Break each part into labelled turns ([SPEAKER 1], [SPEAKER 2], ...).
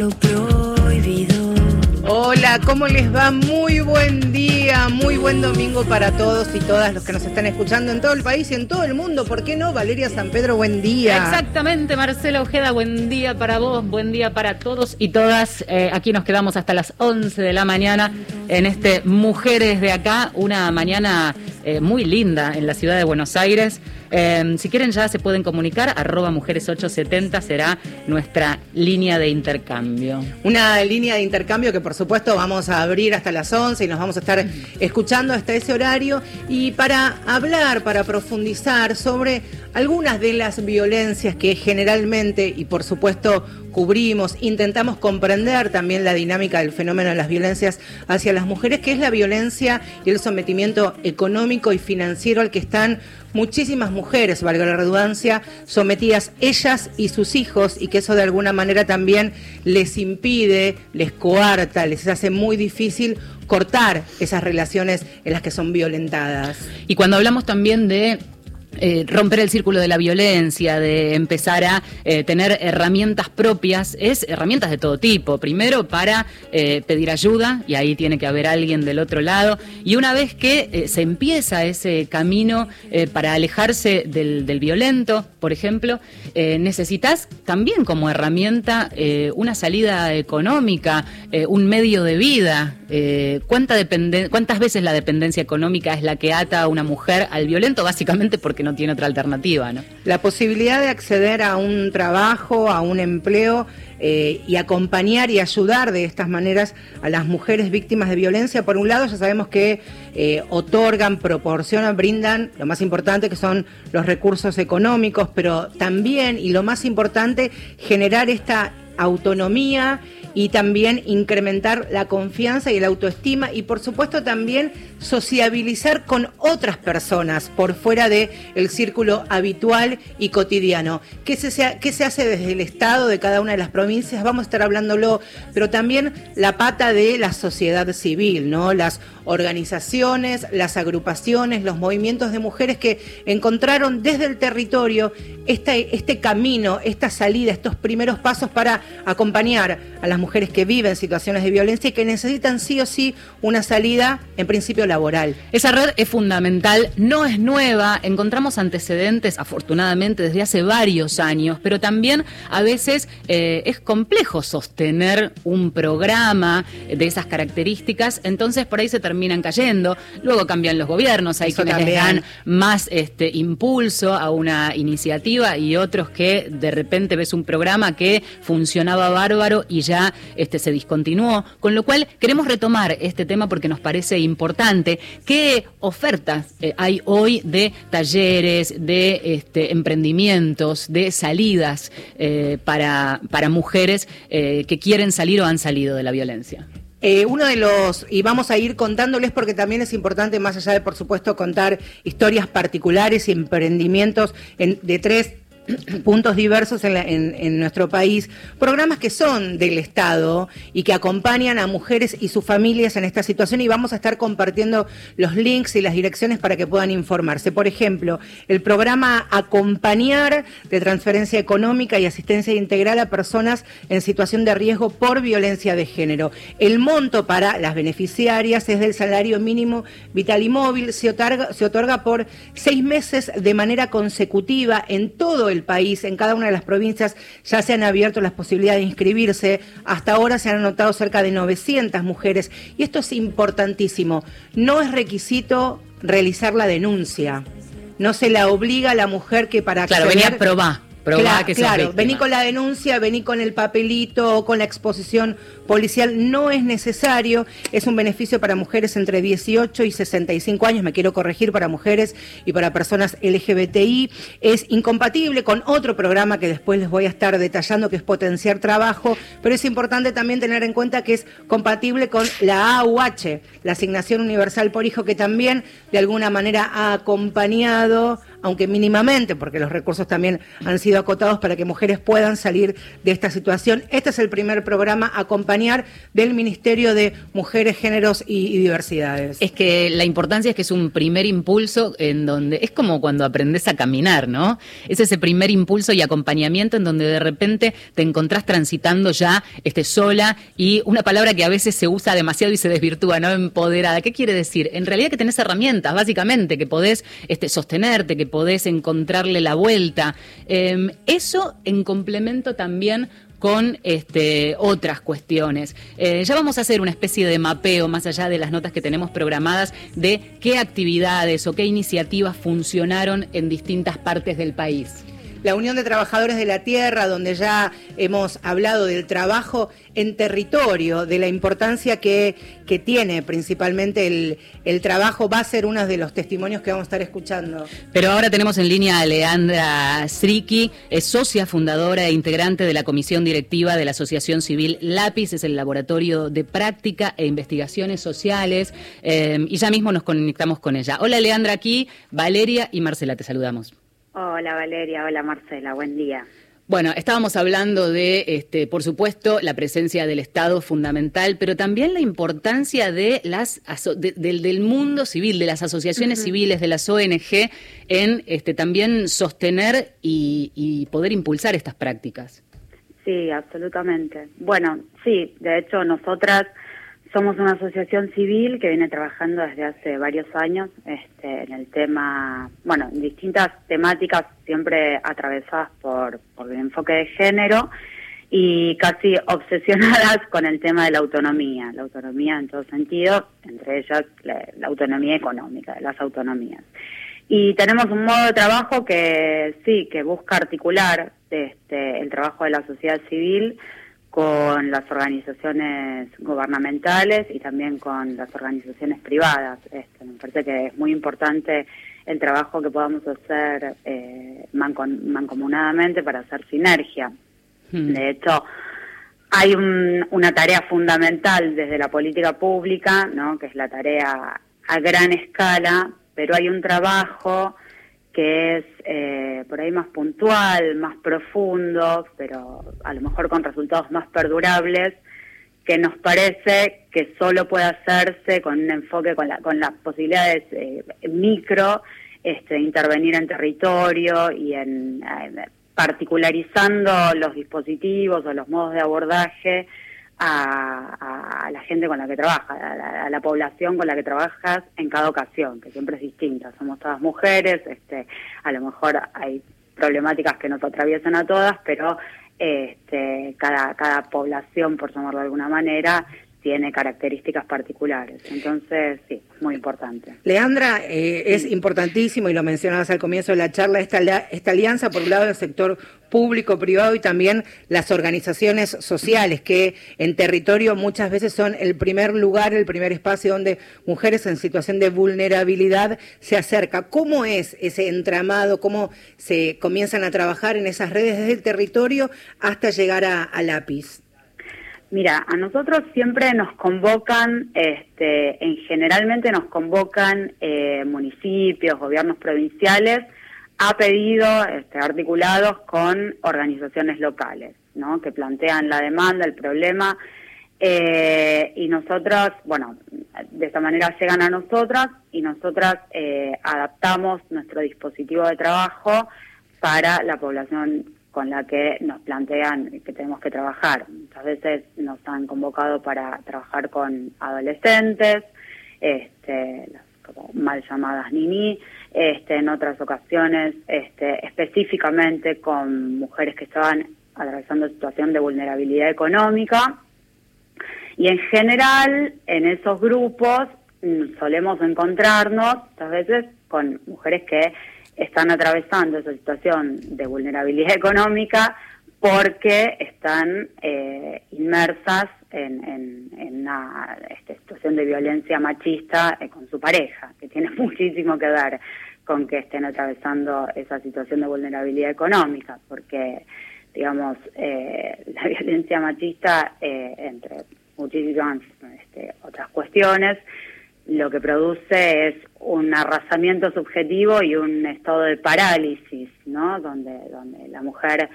[SPEAKER 1] lo prohibido.
[SPEAKER 2] Hola, ¿cómo les va? Muy buen día, muy buen domingo para todos y todas los que nos están escuchando en todo el país y en todo el mundo. ¿Por qué no? Valeria San Pedro, buen día.
[SPEAKER 3] Exactamente, Marcelo Ojeda, buen día para vos, buen día para todos y todas. Eh, aquí nos quedamos hasta las 11 de la mañana en este Mujeres de Acá, una mañana eh, muy linda en la ciudad de Buenos Aires. Eh, si quieren ya se pueden comunicar, arroba mujeres870 será nuestra línea de intercambio.
[SPEAKER 2] Una línea de intercambio que por supuesto vamos a abrir hasta las 11 y nos vamos a estar escuchando hasta ese horario. Y para hablar, para profundizar sobre algunas de las violencias que generalmente y por supuesto cubrimos, intentamos comprender también la dinámica del fenómeno de las violencias hacia las mujeres, que es la violencia y el sometimiento económico y financiero al que están muchísimas mujeres, valga la redundancia, sometidas ellas y sus hijos y que eso de alguna manera también les impide, les coarta, les hace muy difícil cortar esas relaciones en las que son violentadas.
[SPEAKER 3] Y cuando hablamos también de eh, romper el círculo de la violencia, de empezar a eh, tener herramientas propias, es herramientas de todo tipo. Primero para eh, pedir ayuda, y ahí tiene que haber alguien del otro lado. Y una vez que se empieza ese camino para alejarse del, del, violento, por ejemplo, necesitas también como herramienta una salida económica, un medio de vida. ¿Cuánta ¿Cuántas veces la dependencia económica es la que ata a una mujer al violento? Básicamente porque que no tiene otra alternativa, ¿no?
[SPEAKER 2] La posibilidad de acceder a un trabajo, a un empleo eh, y acompañar y ayudar de estas maneras a las mujeres víctimas de violencia, por un lado ya sabemos que eh, otorgan, proporcionan, brindan lo más importante que son los recursos económicos, pero también, y lo más importante, generar esta autonomía y también incrementar la confianza y la autoestima y por supuesto también sociabilizar con otras personas por fuera del el círculo habitual y cotidiano. ¿Qué se, ¿Qué se hace desde el Estado de cada una de las provincias? Vamos a estar hablándolo, pero también la pata de la sociedad civil, ¿no? Las organizaciones, las agrupaciones, los movimientos de mujeres que encontraron desde el territorio este, este camino, esta salida, estos primeros pasos para acompañar a las mujeres que viven situaciones de violencia y que necesitan sí o sí una salida, en principio laboral.
[SPEAKER 3] Esa red es fundamental, no es nueva, encontramos antecedentes, afortunadamente, desde hace varios años, pero también a veces eh, es complejo sostener un programa de esas características, entonces por ahí se terminan cayendo, luego cambian los gobiernos, hay quienes le dan más este, impulso a una iniciativa y otros que de repente ves un programa que bárbaro y ya este, se discontinuó, con lo cual queremos retomar este tema porque nos parece importante. ¿Qué ofertas eh, hay hoy de talleres, de este, emprendimientos, de salidas eh, para, para mujeres eh, que quieren salir o han salido de la violencia?
[SPEAKER 2] uno de los, y vamos a ir contándoles porque también es importante, más allá de, por supuesto, contar historias particulares y emprendimientos de tres puntos diversos en, nuestro país, programas que son del Estado y que acompañan a mujeres y sus familias en esta situación y vamos a estar compartiendo los links y las direcciones para que puedan informarse. Por ejemplo, el programa Acompañar de transferencia económica y asistencia integral a personas en situación de riesgo por violencia de género. El monto para las beneficiarias es del salario mínimo vital y móvil, se otorga, se otorga por seis meses de manera consecutiva en todo el país, en cada una de las provincias, ya se han abierto las posibilidades de inscribirse. Hasta ahora se han anotado cerca de 900 mujeres. Y esto es importantísimo. No es requisito realizar la denuncia. No se la obliga a la mujer que para
[SPEAKER 3] acceder... Claro, venía a probar
[SPEAKER 2] claro, claro. vení con la denuncia, vení con el papelito o con la exposición policial, no es necesario, es un beneficio para mujeres entre 18 y 65 años, me quiero corregir, para mujeres y para personas LGBTI, es incompatible con otro programa que después les voy a estar detallando, que es potenciar trabajo, pero es importante también tener en cuenta que es compatible con la AUH, la Asignación Universal por Hijo, que también de alguna manera ha acompañado aunque mínimamente, porque los recursos también han sido acotados para que mujeres puedan salir de esta situación. Este es el primer programa acompañar del Ministerio de Mujeres, Géneros y, Diversidades.
[SPEAKER 3] Es que la importancia es que es un primer impulso en donde es como cuando aprendes a caminar, ¿no? Es ese primer impulso y acompañamiento en donde de repente te encontrás transitando ya este, sola y una palabra que a veces se usa demasiado y se desvirtúa, ¿no? Empoderada. ¿Qué quiere decir? En realidad que tenés herramientas, básicamente, que podés este, sostenerte, que podés encontrarle la vuelta. Em, eso en complemento también con este, otras cuestiones. Eh, ya vamos a hacer una especie de mapeo, más allá de las notas que tenemos programadas, de qué actividades o qué iniciativas funcionaron en distintas partes del país
[SPEAKER 2] la Unión de Trabajadores de la Tierra, donde ya hemos hablado del trabajo en territorio, de la importancia que, que tiene principalmente el, el, trabajo, va a ser uno de los testimonios que vamos a estar escuchando.
[SPEAKER 3] Pero ahora tenemos en línea a Leandra Sriki, es socia fundadora e integrante de la Comisión Directiva de la Asociación Civil Lápiz, es el laboratorio de práctica e investigaciones sociales, eh, y ya mismo nos conectamos con ella. Hola Leandra, aquí Valeria y Marcela, te saludamos.
[SPEAKER 4] Hola Valeria, hola Marcela, buen día.
[SPEAKER 3] Bueno, estábamos hablando de, este, por supuesto, la presencia del Estado fundamental, pero también la importancia de las del, mundo civil, de las asociaciones civiles, de las ONG, en este, también sostener y, y poder impulsar estas prácticas.
[SPEAKER 4] Sí, absolutamente. Bueno, sí, de hecho nosotras somos una asociación civil que viene trabajando desde hace varios años este, en el tema, bueno, en distintas temáticas siempre atravesadas por, por el enfoque de género y casi obsesionadas con el tema de la autonomía, la autonomía en todo sentido, entre ellas la, autonomía económica, las autonomías. Y tenemos un modo de trabajo que sí, que busca articular este, el trabajo de la sociedad civil con las organizaciones gubernamentales y también con las organizaciones privadas. Este, me parece que es muy importante el trabajo que podamos hacer eh, mancomunadamente para hacer sinergia. Hmm. De hecho, hay una tarea fundamental desde la política pública, ¿no? que es la tarea a gran escala, pero hay un trabajo que es eh, por ahí más puntual, más profundo, pero a lo mejor con resultados más perdurables, que nos parece que solo puede hacerse con un enfoque, con, la, con las posibilidades eh, micro, este, intervenir en territorio y en eh, particularizando los dispositivos o los modos de abordaje a, la gente con la que trabajas, a la, población con la que trabajas en cada ocasión, que siempre es distinta. Somos todas mujeres, este, a lo mejor hay problemáticas que nos atraviesan a todas, pero este, cada, cada población, por llamarlo de alguna manera, tiene características particulares. Entonces, sí, muy importante.
[SPEAKER 2] Leandra, eh, es importantísimo, y lo mencionabas al comienzo de la charla, esta, esta alianza por un lado del sector público, privado y también las organizaciones sociales, que en territorio muchas veces son el primer lugar, el primer espacio donde mujeres en situación de vulnerabilidad se acercan. ¿Cómo es ese entramado? ¿Cómo se comienzan a trabajar en esas redes desde el territorio hasta llegar a lápiz?
[SPEAKER 4] Mira, a nosotros siempre nos convocan, este, en generalmente nos convocan eh, municipios, gobiernos provinciales, a pedido este, articulados con organizaciones locales, ¿no? Que plantean la demanda, el problema, eh, y nosotros, bueno, de esta manera llegan a nosotras y nosotras eh, adaptamos nuestro dispositivo de trabajo para la población con la que nos plantean que tenemos que trabajar. Muchas veces nos han convocado para trabajar con adolescentes, este, las como mal llamadas nini, este, en otras ocasiones este, específicamente con mujeres que estaban atravesando situación de vulnerabilidad económica. Y en general, en esos grupos mm, solemos encontrarnos, muchas veces, con mujeres que están atravesando esa situación de vulnerabilidad económica porque están eh, inmersas en, una este, situación de violencia machista eh, con su pareja, que tiene muchísimo que ver con que estén atravesando esa situación de vulnerabilidad económica, porque, digamos, eh, la violencia machista, entre muchísimas este, otras cuestiones, lo que produce es un arrasamiento subjetivo y un estado de parálisis, ¿no? Donde, donde la mujer,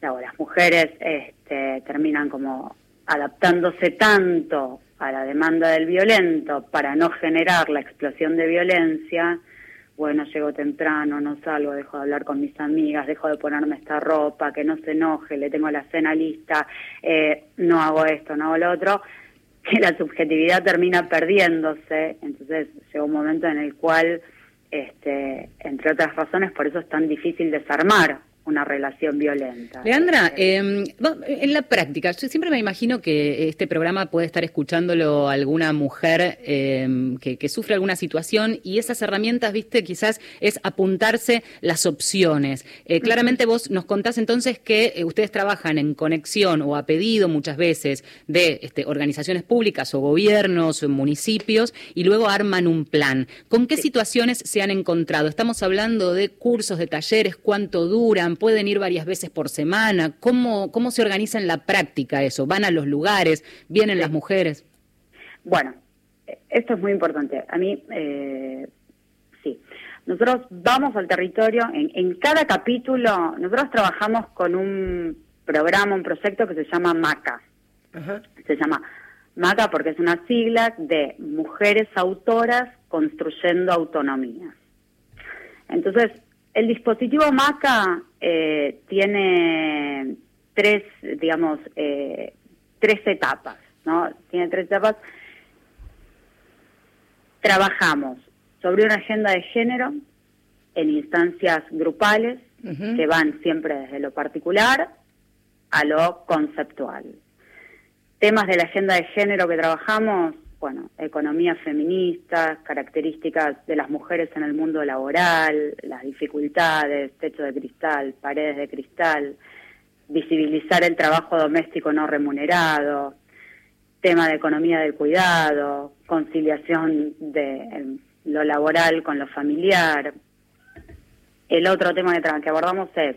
[SPEAKER 4] las mujeres este, terminan como adaptándose tanto a la demanda del violento para no generar la explosión de violencia, bueno, llego temprano, no salgo, dejo de hablar con mis amigas, dejo de ponerme esta ropa, que no se enoje, le tengo la cena lista, eh, no hago esto, no hago lo otro, que la subjetividad termina perdiéndose, entonces llega un momento en el cual, este, entre otras razones, por eso es tan difícil desarmar una relación violenta.
[SPEAKER 3] Leandra, eh, en la práctica, yo siempre me imagino que este programa puede estar escuchándolo alguna mujer em, que, sufre alguna situación y esas herramientas, viste, quizás es apuntarse las opciones. Eh, claramente vos nos contás entonces que eh, ustedes trabajan en conexión o a pedido muchas veces de este, organizaciones públicas o gobiernos o municipios y luego arman un plan. ¿Con qué situaciones se han encontrado? Estamos hablando de cursos, de talleres, cuánto duran pueden ir varias veces por semana. ¿Cómo, cómo se organiza en la práctica eso? ¿Van a los lugares? ¿Vienen las mujeres?
[SPEAKER 4] Bueno, esto es muy importante. A mí, eh, sí. Nosotros vamos al territorio, en, cada capítulo, nosotros trabajamos con un programa, un proyecto que se llama MACA. Se llama MACA porque es una sigla de Mujeres Autoras Construyendo Autonomía. Entonces, el dispositivo MACA eh, tiene tres, digamos, eh, tres etapas, ¿no? Tiene tres etapas. Trabajamos sobre una agenda de género en instancias grupales que van siempre desde lo particular a lo conceptual. Temas de la agenda de género que trabajamos bueno, economía feminista, características de las mujeres en el mundo laboral, las dificultades, techo de cristal, paredes de cristal, visibilizar el trabajo doméstico no remunerado, tema de economía del cuidado, conciliación de lo laboral con lo familiar. El otro tema que, que abordamos es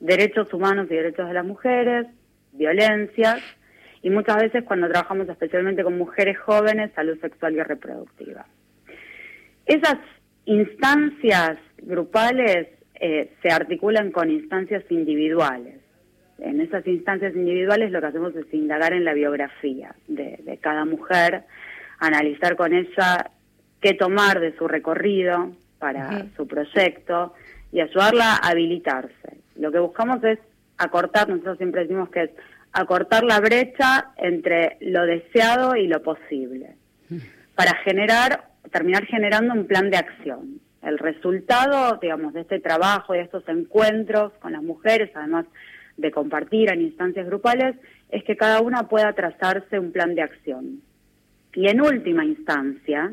[SPEAKER 4] derechos humanos y derechos de las mujeres, violencias y muchas veces cuando trabajamos especialmente con mujeres jóvenes, salud sexual y reproductiva. Esas instancias grupales eh, se articulan con instancias individuales. En esas instancias individuales lo que hacemos es indagar en la biografía de, cada mujer, analizar con ella qué tomar de su recorrido para su proyecto y ayudarla a habilitarse. Lo que buscamos es acortar, nosotros siempre decimos que es acortar la brecha entre lo deseado y lo posible, para generar, terminar generando un plan de acción. El resultado, digamos, de este trabajo y de estos encuentros con las mujeres, además de compartir en instancias grupales, es que cada una pueda trazarse un plan de acción. Y en última instancia,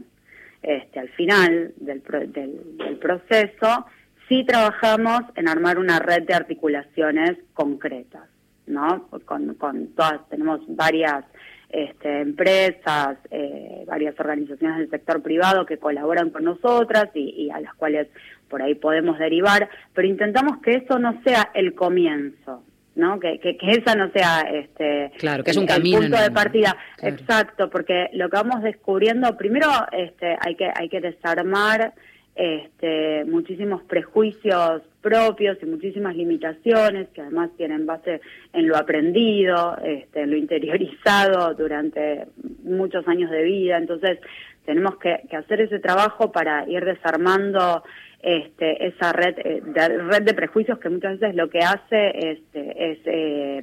[SPEAKER 4] este, al final del, del proceso, sí trabajamos en armar una red de articulaciones concretas. ¿No? Con, con todas, tenemos varias este, empresas, eh, varias organizaciones del sector privado que colaboran con nosotras y, a las cuales por ahí podemos derivar, pero intentamos que eso no sea el comienzo, ¿no? Que, que, esa no sea este
[SPEAKER 3] claro, que es un camino
[SPEAKER 4] punto de partida. Exacto, porque lo que vamos descubriendo, primero este, hay que hay que desarmar este, muchísimos prejuicios propios y muchísimas limitaciones que además tienen base en lo aprendido, este, en lo interiorizado durante muchos años de vida. Entonces tenemos que, hacer ese trabajo para ir desarmando este, esa red eh, de, red de prejuicios que muchas veces lo que hace este, es eh,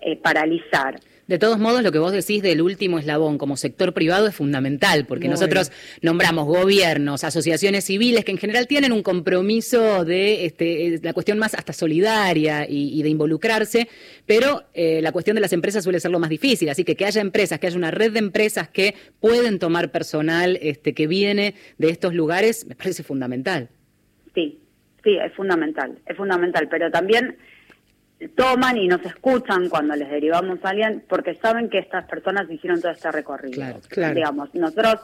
[SPEAKER 4] eh, paralizar.
[SPEAKER 3] De todos modos, lo que vos decís del último eslabón como sector privado es fundamental, porque nosotros nombramos gobiernos, asociaciones civiles que en general tienen un compromiso de este, la cuestión más hasta solidaria y, de involucrarse, pero eh, la cuestión de las empresas suele ser lo más difícil. Así que que haya empresas, que haya una red de empresas que pueden tomar personal este, que viene de estos lugares, me parece fundamental.
[SPEAKER 4] Sí, sí, es fundamental, es fundamental, pero también toman y nos escuchan cuando les derivamos a alguien porque saben que estas personas hicieron todo este recorrido. Claro, Digamos, nosotros,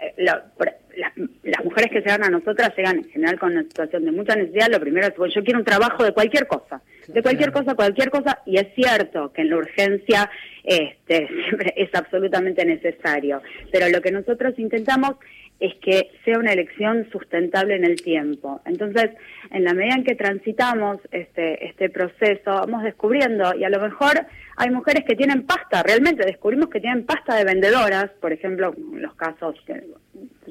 [SPEAKER 4] eh, las, mujeres que llegan a nosotras llegan en general con una situación de mucha necesidad. Lo primero es, yo quiero un trabajo de cualquier cosa, de cualquier cosa, cualquier cosa, y es cierto que en la urgencia este, siempre es absolutamente necesario. Pero lo que nosotros intentamos es que sea una elección sustentable en el tiempo. Entonces, en la medida en que transitamos este, este proceso, vamos descubriendo, y a lo mejor hay mujeres que tienen pasta, realmente descubrimos que tienen pasta de vendedoras, por ejemplo, los casos que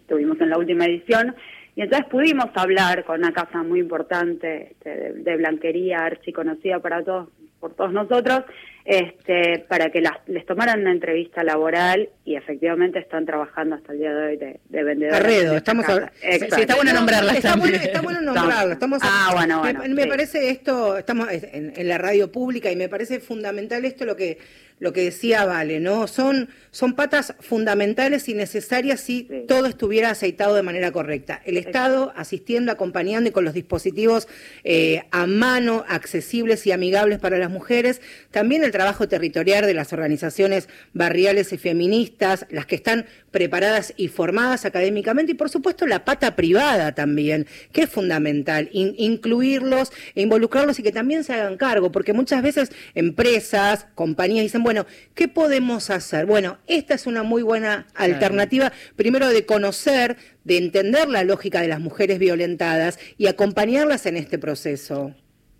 [SPEAKER 4] tuvimos en la última edición, y entonces pudimos hablar con una casa muy importante este, de, blanquería, archiconocida para todos, por todos nosotros, este, para que las, les tomaran una entrevista laboral y efectivamente están trabajando hasta el día de hoy de, de vendedores.
[SPEAKER 2] Arredo, estamos
[SPEAKER 3] hablando. Sí, está bueno nombrarla.
[SPEAKER 2] Está, bueno, está bueno nombrarla. Estamos
[SPEAKER 4] ah, bueno, bueno.
[SPEAKER 2] Me, me parece esto, estamos en, en, la radio pública y me parece fundamental esto lo que lo que decía Vale, ¿no? Son, son patas fundamentales y necesarias si todo estuviera aceitado de manera correcta. El Estado asistiendo, acompañando y con los dispositivos eh, a mano, accesibles y amigables para las mujeres. También el trabajo territorial de las organizaciones barriales y feministas, las que están preparadas y formadas académicamente y por supuesto la pata privada también, que es fundamental, incluirlos e involucrarlos y que también se hagan cargo, porque muchas veces empresas, compañías dicen, bueno, ¿qué podemos hacer? Bueno, esta es una muy buena alternativa, primero de conocer, de entender la lógica de las mujeres violentadas y acompañarlas en este proceso.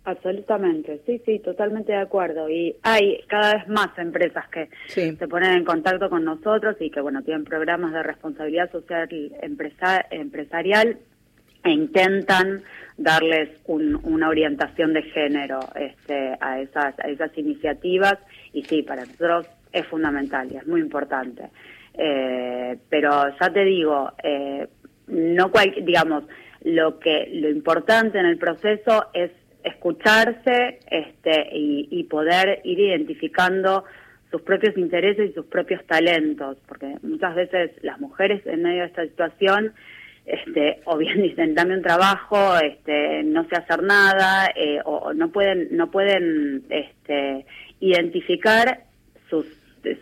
[SPEAKER 4] Absolutamente, sí, sí, totalmente de acuerdo. Y hay cada vez más empresas que se ponen en contacto con nosotros y que, bueno, tienen programas de responsabilidad social empresarial e intentan darles una orientación de género este, a, esas, a esas iniciativas y sí, para nosotros es fundamental y es muy importante. Eh, pero ya te digo, eh, no cual, digamos, lo que lo importante en el proceso es escucharse este, y, y poder ir identificando sus propios intereses y sus propios talentos, porque muchas veces las mujeres en medio de esta situación este, o bien dicen dame un trabajo, este, no sé hacer nada, eh, o, no pueden, no pueden este, identificar sus,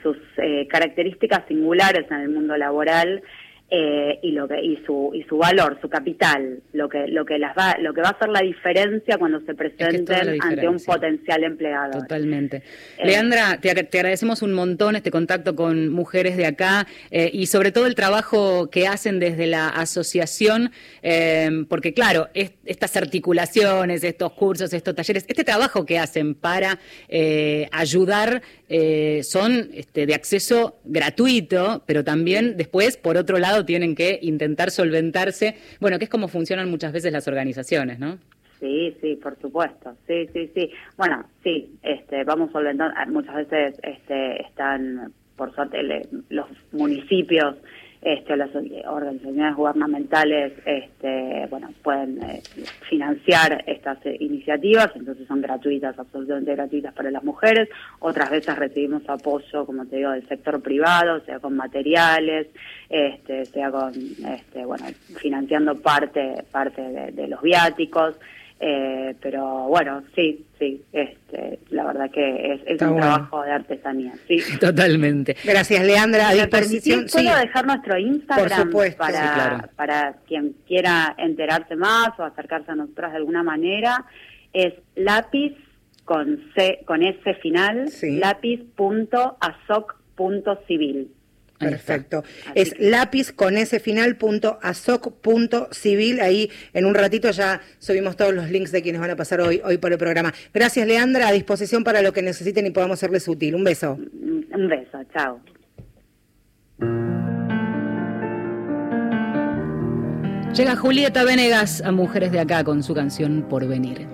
[SPEAKER 4] sus eh, características singulares en el mundo laboral eh, y lo que y su y su valor, su capital, lo que lo que las va lo que va a hacer la diferencia cuando se presenten ante un potencial empleado.
[SPEAKER 3] Totalmente. Eh, Leandra, te, agradecemos un montón este contacto con mujeres de acá eh, y sobre todo el trabajo que hacen desde la asociación, porque claro, estas articulaciones, estos cursos, estos talleres, este trabajo que hacen para ayudar son este, de acceso gratuito, pero también después, por otro lado, tienen que intentar solventarse, bueno, que es como funcionan muchas veces las organizaciones, ¿no?
[SPEAKER 4] Sí, sí, por supuesto. Sí, sí, sí. Bueno, sí, este, vamos solventando. Muchas veces este, están, por suerte, los municipios este, las organizaciones gubernamentales este, bueno, pueden eh, financiar estas iniciativas, entonces son gratuitas, absolutamente gratuitas para las mujeres. Otras veces recibimos apoyo, como te digo, del sector privado, sea con materiales, este, sea con, este, bueno, financiando parte, parte de los viáticos. Eh, pero bueno, sí, sí, este, la verdad que es, un trabajo de artesanía. Sí.
[SPEAKER 3] Totalmente.
[SPEAKER 2] Gracias, Leandra. A disposición.
[SPEAKER 4] ¿Puedo dejar nuestro Instagram para, para quien quiera enterarse más o acercarse a nosotras de alguna manera? Es lápiz con C, con S final, sí.
[SPEAKER 2] Perfecto. Es lápiz con ese final punto punto civil. Ahí en un ratito ya subimos todos los links de quienes van a pasar hoy, hoy por el programa. Gracias, Leandra. A disposición para lo que necesiten y podamos serles útil. Un beso.
[SPEAKER 4] Un beso. Chao.
[SPEAKER 3] Llega Julieta Venegas a Mujeres de Acá con su canción Por Venir.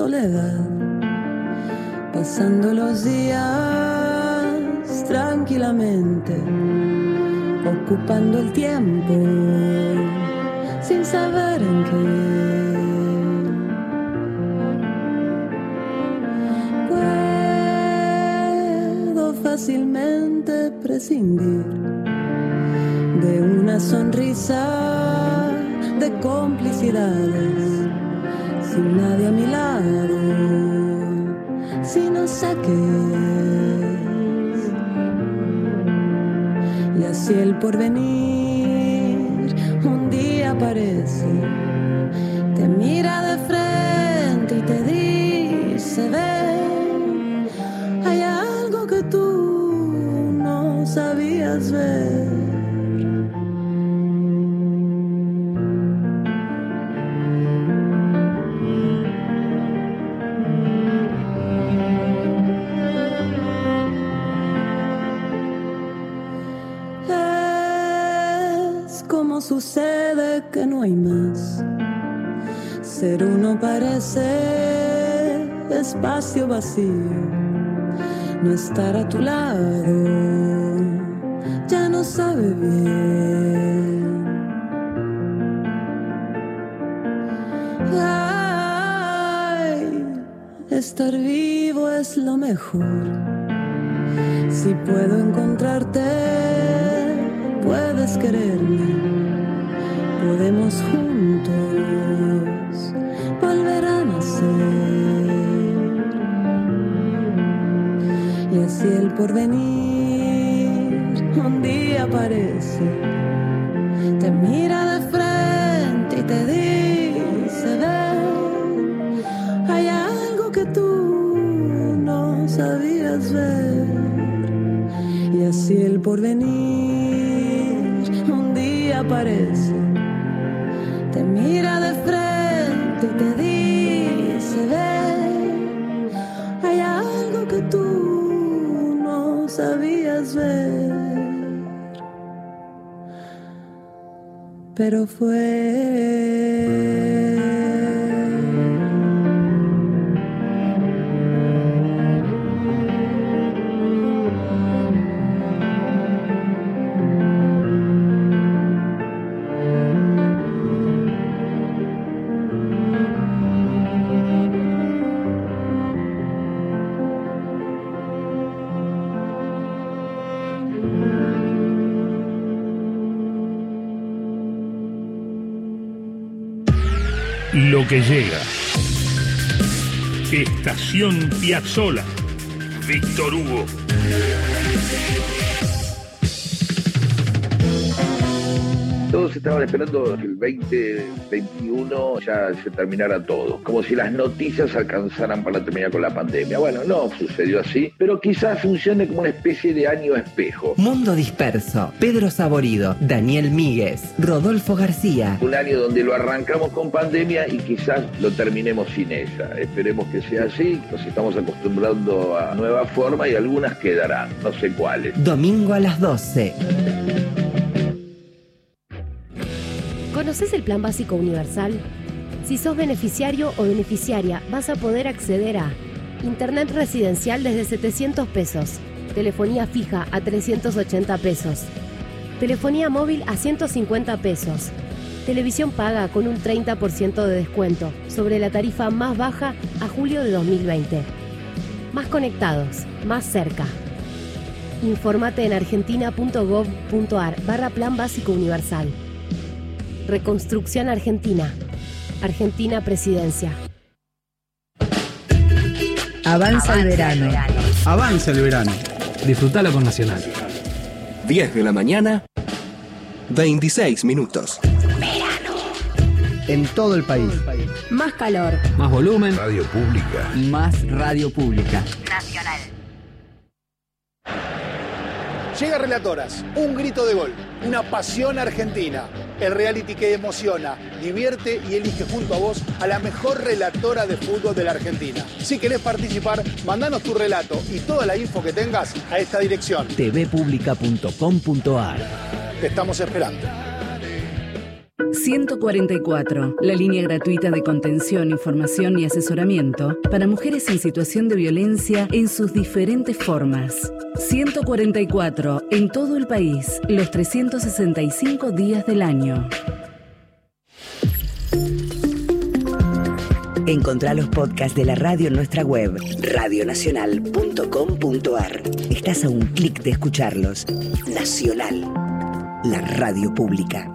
[SPEAKER 5] Soledad, pasando los días tranquilamente, ocupando el tiempo sin saber en qué. Puedo fácilmente prescindir de una sonrisa de complicidades sin nadie a mi lado, si no saques, le
[SPEAKER 6] así el porvenir un día aparece, te mira de frente y te dice, ven, espacio vacío. No estar a tu lado ya no sabe bien. Ay, estar vivo es lo mejor. Si puedo encontrarte, puedes quererme. Podemos juntos porvenir un día aparece. Sabías ver. Pero fue...
[SPEAKER 7] llega. Estación Piazzola. Víctor Hugo.
[SPEAKER 8] Todos estaban esperando que el 2021 ya se terminara todo, como si las noticias alcanzaran para terminar con la pandemia. Bueno, no sucedió así, pero quizás funcione como una especie de año espejo.
[SPEAKER 9] Mundo Disperso, Pedro Saborido, Daniel Míguez, Rodolfo García.
[SPEAKER 8] Un año donde lo arrancamos con pandemia y quizás lo terminemos sin ella. Esperemos que sea así, nos estamos acostumbrando a nuevas formas y algunas quedarán, no sé cuáles.
[SPEAKER 9] Domingo a las 12.
[SPEAKER 10] ¿Conoces el Plan Básico Universal? Si sos beneficiario o beneficiaria, vas a poder acceder a Internet residencial desde 700 pesos, telefonía fija a 380 pesos, telefonía móvil a 150 pesos, televisión paga con un 30% de descuento sobre la tarifa más baja a julio de 2020. Más conectados, más cerca. Infórmate en argentina.gov.ar barra Plan Básico Universal. Reconstrucción Argentina. Argentina Presidencia.
[SPEAKER 4] Avanza el verano.
[SPEAKER 11] Avanza el verano. Disfrutalo con Nacional.
[SPEAKER 12] 10 de la mañana, 26 minutos.
[SPEAKER 4] En todo el país.
[SPEAKER 10] Más calor.
[SPEAKER 11] Más volumen.
[SPEAKER 7] Radio Pública.
[SPEAKER 9] Más radio pública.
[SPEAKER 10] Nacional.
[SPEAKER 13] Llega Relatoras, un grito de gol, una pasión argentina. El reality que emociona, divierte y elige junto a vos a la mejor relatora de fútbol de la Argentina. Si querés participar, mandanos tu relato y toda la info que tengas a esta dirección.
[SPEAKER 9] tvpublica.com.ar
[SPEAKER 13] Te estamos esperando.
[SPEAKER 14] 144, la línea gratuita de contención, información y asesoramiento para mujeres en situación de violencia en sus diferentes formas. 144, en todo el país, los 365 días del año.
[SPEAKER 9] Encontrá los podcasts de la radio en nuestra web, radionacional.com.ar. Estás a un clic de escucharlos. Nacional, la radio pública.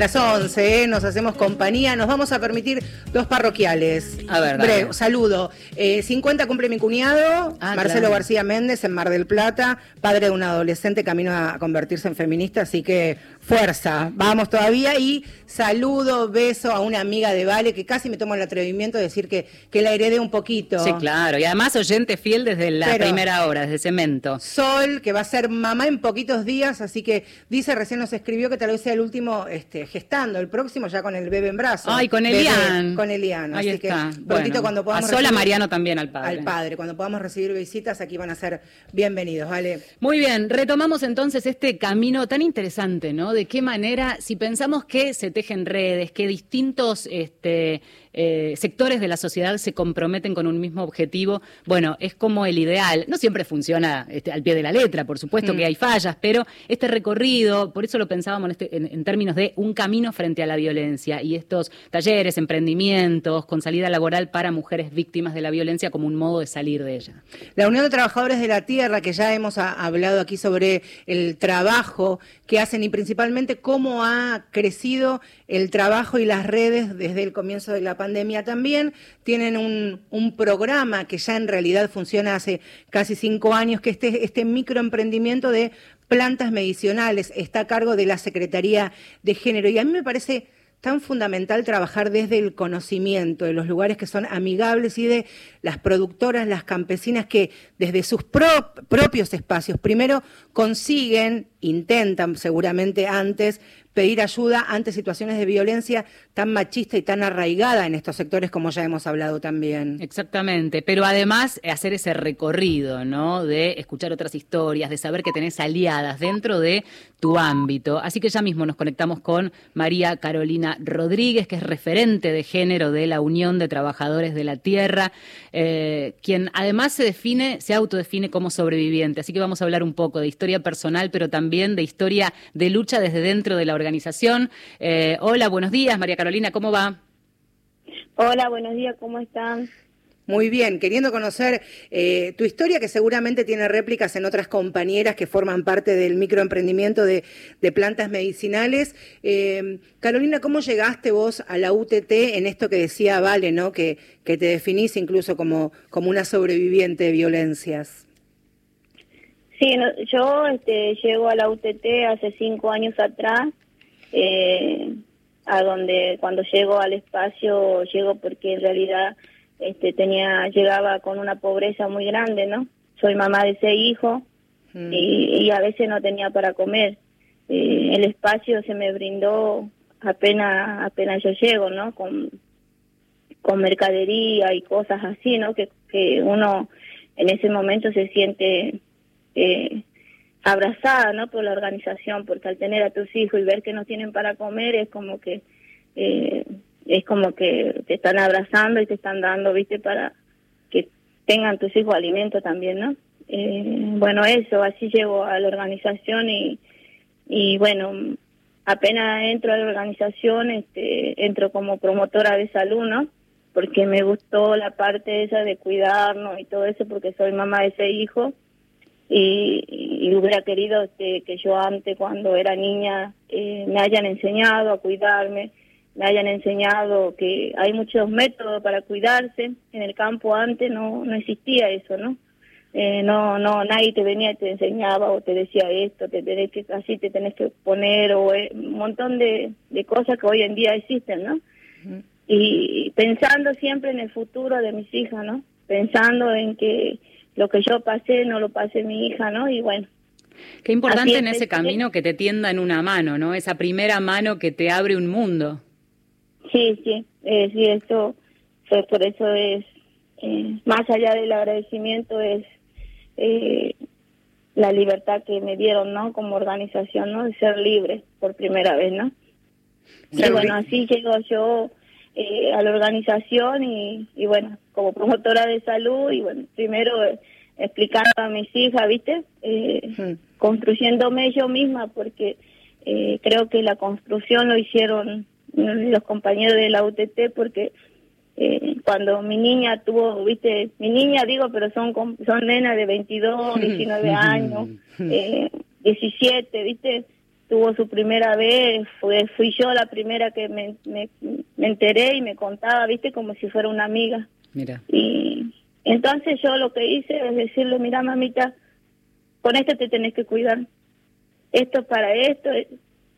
[SPEAKER 2] Las 11, ¿eh? nos hacemos compañía. Nos vamos a permitir dos parroquiales.
[SPEAKER 3] A ver, dale.
[SPEAKER 2] Breve, saludo. Eh, 50 cumple mi cuñado,
[SPEAKER 3] Ah,
[SPEAKER 2] Marcelo
[SPEAKER 3] claro.
[SPEAKER 2] García Méndez, en Mar del Plata, padre de un adolescente camino a convertirse en feminista, así que fuerza, vamos todavía. Y saludo, beso a una amiga de Vale que casi me tomo el atrevimiento de decir que, que la heredé un poquito.
[SPEAKER 3] Sí, claro. Y además oyente fiel desde la
[SPEAKER 2] Pero-
[SPEAKER 3] primera hora, desde Cemento.
[SPEAKER 2] Sol, que va a ser mamá en poquitos días, así que dice, recién nos escribió que tal vez sea el último este, gestando, el próximo ya con el bebé en brazos.
[SPEAKER 3] Ay, con Elian.
[SPEAKER 2] Con Elian.
[SPEAKER 3] Ahí
[SPEAKER 2] así
[SPEAKER 3] está.
[SPEAKER 2] que prontito
[SPEAKER 3] Bueno,
[SPEAKER 2] cuando podamos
[SPEAKER 3] a Sol, a
[SPEAKER 2] recibir-
[SPEAKER 3] Mariano también, al padre.
[SPEAKER 2] Al padre, cuando podamos recibir visitas, aquí van a ser bienvenidos, ¿vale?
[SPEAKER 3] Muy bien, retomamos entonces este camino tan interesante, ¿no? De qué manera, si pensamos que se tejen redes, que distintos este, eh, sectores de la sociedad se comprometen con un mismo objetivo, bueno, es como el ideal. No siempre funciona este, al pie de la letra, por supuesto
[SPEAKER 2] Mm.
[SPEAKER 3] que hay fallas, pero este recorrido, por eso lo pensábamos en, este- en- en términos de un camino frente a la violencia y estos talleres, emprendimientos con salida laboral para mujeres víctimas de la violencia como un modo de salir de ella.
[SPEAKER 2] La Unión de Trabajadores de la Tierra, que ya hemos hablado aquí sobre el trabajo que hacen y principalmente cómo ha crecido el trabajo y las redes desde el comienzo de la pandemia también, tienen un, programa que ya en realidad funciona hace casi cinco años, que este, este microemprendimiento de plantas medicinales está a cargo de la Secretaría de Género. Y a mí me parece tan fundamental trabajar desde el conocimiento, de los lugares que son amigables y de las productoras, las campesinas que desde sus pro- propios espacios primero consiguen, intentan seguramente antes pedir ayuda ante situaciones de violencia tan machista y tan arraigada en estos sectores como ya hemos hablado también.
[SPEAKER 3] Exactamente, pero además eh, hacer ese recorrido, ¿no? De escuchar otras historias, de saber que tenés aliadas dentro de tu ámbito. Así que ya mismo nos conectamos con María Carolina Rodríguez, que es referente de género de la Unión de Trabajadores de la Tierra, eh, quien además se define, se autodefine como sobreviviente. Así que vamos a hablar un poco de historia personal, pero también de historia de lucha desde dentro de la organización. Eh, hola, buenos días, María Carolina, ¿cómo va?
[SPEAKER 15] Hola, buenos días, ¿cómo están?
[SPEAKER 2] Muy bien, queriendo conocer eh, tu historia, que seguramente tiene réplicas en otras compañeras que forman parte del microemprendimiento de, de plantas medicinales. Eh, Carolina, ¿cómo llegaste vos a la UTT en esto que decía Vale, ¿no? que, que te definís incluso como, como una sobreviviente de violencias?
[SPEAKER 15] Sí, no, yo este, llego a la UTT hace cinco años atrás, eh, a donde cuando llego al espacio llego porque en realidad este, tenía llegaba con una pobreza muy grande, ¿no? Soy mamá de seis hijos y, y a veces no tenía para comer. Eh, el espacio se me brindó apenas apenas yo llego, ¿no? Con con mercadería y cosas así, ¿no? Que, que uno en ese momento se siente eh, abrazada, ¿no? Por la organización, porque al tener a tus hijos y ver que no tienen para comer es como que eh, es como que te están abrazando y te están dando, ¿viste? Para que tengan tus hijos alimento también, ¿no? Eh, bueno, eso, así llego a la organización y, y bueno, apenas entro a la organización, este, entro como promotora de salud, ¿no? Porque me gustó la parte esa de cuidarnos y todo eso, porque soy mamá de ese hijo y, y hubiera querido este, que yo antes, cuando era niña, eh, me hayan enseñado a cuidarme, me hayan enseñado que hay muchos métodos para cuidarse. En el campo antes no, no existía eso, ¿no? Eh, no, no, nadie te venía y te enseñaba o te decía esto, te tenés que, así te tenés que poner o eh, un montón de, de cosas que hoy en día existen, ¿no? Y pensando siempre en el futuro de mis hijas, ¿no? Pensando en que lo que yo pasé no lo pase mi hija, ¿no? Y bueno.
[SPEAKER 3] Qué importante en
[SPEAKER 15] es,
[SPEAKER 3] ese
[SPEAKER 15] es-
[SPEAKER 3] camino que te tienda en una mano, ¿no? Esa primera mano que te abre un mundo.
[SPEAKER 15] Sí, sí, eh, sí, eso, fue por eso es, eh, más allá del agradecimiento, es eh, la libertad que me dieron, ¿no? Como organización, ¿no? De ser libre por primera vez, ¿no? Y
[SPEAKER 2] Ser
[SPEAKER 15] bueno, así llego yo eh, a la organización y, y bueno, como promotora de salud y bueno, primero eh, explicando a mis hijas, ¿viste? Eh, Construyéndome yo misma porque eh, creo que la construcción lo hicieron mm, los compañeros de la UTT porque eh, cuando mi niña tuvo, viste, mi niña digo, pero son son nenas de 22, 19 años, eh, 17, viste, tuvo su primera vez, fue, fui yo la primera que me, me, me enteré y me contaba, viste, como si fuera una amiga.
[SPEAKER 3] Mira.
[SPEAKER 15] Y entonces yo lo que hice es decirle, mira mamita, con esto te tenés que cuidar. Esto para esto.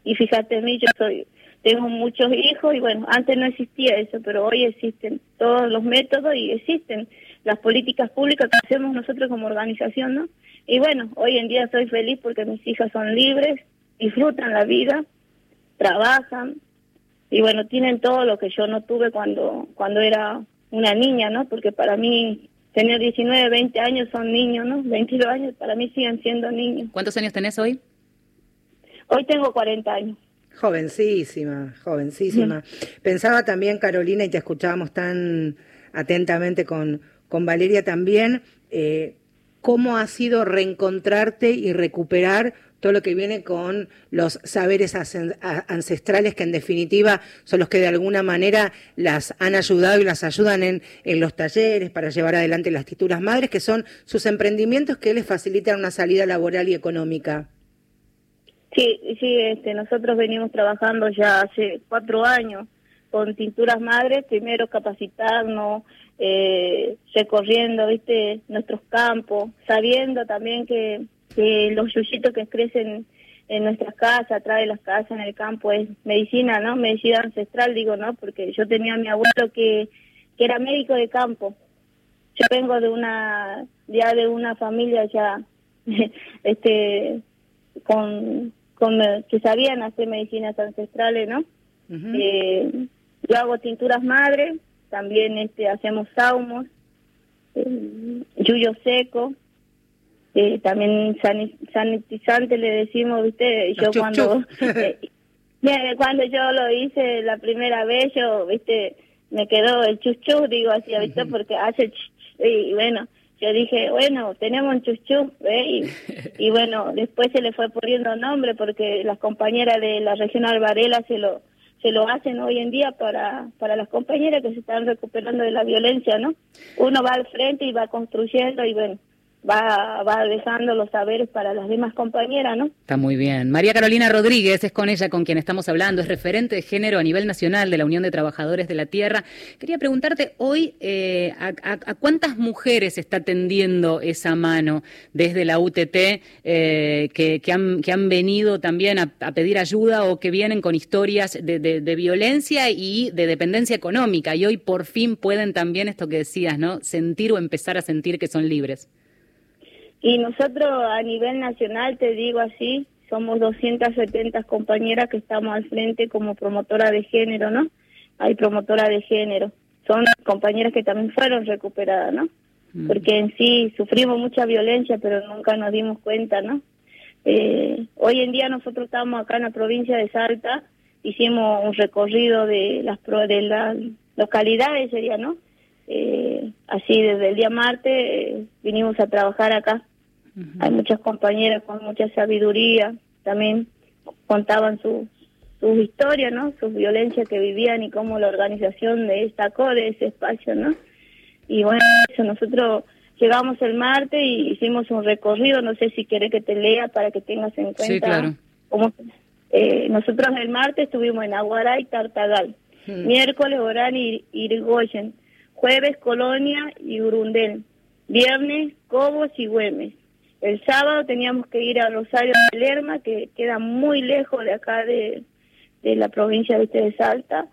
[SPEAKER 15] Y fíjate en mí, yo soy, tengo muchos hijos y bueno, antes no existía eso, pero hoy existen todos los métodos y existen las políticas públicas que hacemos nosotros como organización, ¿no? Y bueno, hoy en día estoy feliz porque mis hijas son libres, disfrutan la vida, trabajan y bueno, tienen todo lo que yo no tuve cuando cuando era una niña, ¿no? Porque para mí tener 19, 20 años son niños, ¿no? 22 años para mí siguen siendo niños.
[SPEAKER 3] ¿Cuántos años tenés hoy?
[SPEAKER 15] Hoy tengo 40 años.
[SPEAKER 2] Jovencísima, jovencísima. Pensaba también, Carolina, y te escuchábamos tan atentamente con, con Valeria también, eh, cómo ha sido reencontrarte y recuperar todo lo que viene con los saberes ancestrales que en definitiva son los que de alguna manera las han ayudado y las ayudan en, en los talleres para llevar adelante las titulas madres, que son sus emprendimientos que les facilitan una salida laboral y económica.
[SPEAKER 15] Sí, sí, este, nosotros venimos trabajando ya hace cuatro años con tinturas madres, primero capacitarnos, eh, recorriendo, viste, nuestros campos, sabiendo también que, que los yuyitos que crecen en nuestras casas, atrás de las casas, en el campo, es medicina, ¿no? Medicina ancestral, digo, ¿no? Porque yo tenía a mi abuelo que, que era médico de campo. Yo vengo de una, ya de una familia ya, este, con, con, que sabían hacer medicinas ancestrales, ¿no? eh, yo hago tinturas madre, también este hacemos saumos, eh, yuyo seco, eh, también sanitizante le decimos, viste, yo cuando eh, cuando yo lo hice la primera vez, yo, viste, me quedó el chuchu, digo así, viste, porque hace y bueno, yo dije, bueno, tenemos un chuchu, y, y bueno, después se le fue poniendo nombre porque las compañeras de la región Alvarela se lo se lo hacen hoy en día para, para las compañeras que se están recuperando de la violencia, ¿no? Uno va al frente y va construyendo y bueno, va, va dejando los saberes para las demás compañeras, ¿no?
[SPEAKER 3] Está muy bien. María Carolina Rodríguez es con ella con quien estamos hablando, es referente de género a nivel nacional de la Unión de Trabajadores de la Tierra. Quería preguntarte hoy eh, a, cuántas mujeres está tendiendo esa mano desde la UTT eh, que, han venido también a, pedir ayuda o que vienen con historias de, de violencia y de dependencia económica y hoy por fin pueden también esto que decías, ¿no? Sentir o empezar a sentir que son libres.
[SPEAKER 15] Y nosotros a nivel nacional, te digo así, somos 270 compañeras que estamos al frente como promotora de género, ¿no? Hay promotora de género. Son compañeras que también fueron recuperadas, ¿no? Mm. Porque en sí sufrimos mucha violencia, pero nunca nos dimos cuenta, ¿no? Eh, hoy en día nosotros estamos acá en la provincia de Salta, hicimos un recorrido de las de las localidades, sería, ¿no? Eh, así desde el día martes eh, vinimos a trabajar acá hay muchas compañeras con mucha sabiduría, también contaban sus sus historias, ¿no? Sus violencias que vivían y cómo la organización destacó de ese espacio, ¿no? Y bueno, eso nosotros llegamos el martes y hicimos un recorrido, no sé si querés que te lea para que tengas en cuenta.
[SPEAKER 3] Sí, claro.
[SPEAKER 15] eh, nosotros el martes estuvimos en Aguara y Tartagal, miércoles Orán y Irigoyen, jueves Colonia y Urundel, viernes Cobos y Güemes, el sábado teníamos que ir a Rosario de Lerma, que queda muy lejos de acá de, la provincia de Salta,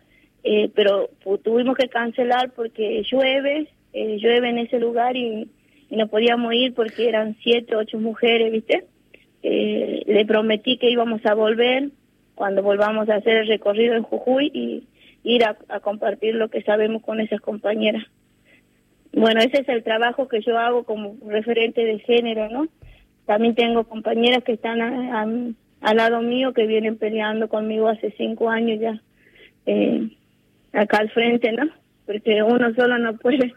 [SPEAKER 15] eh, pero tuvimos que cancelar porque llueve, eh, llueve en ese lugar y, no podíamos ir porque eran siete, ocho mujeres, ¿viste? Eh, le prometí que íbamos a volver cuando volvamos a hacer el recorrido en Jujuy y ir a compartir lo que sabemos con esas compañeras. Bueno, ese es el trabajo que yo hago como referente de género, ¿no? También tengo compañeras que están al lado mío que vienen peleando conmigo hace cinco años ya, eh, acá al frente, ¿no? Porque uno solo no puede.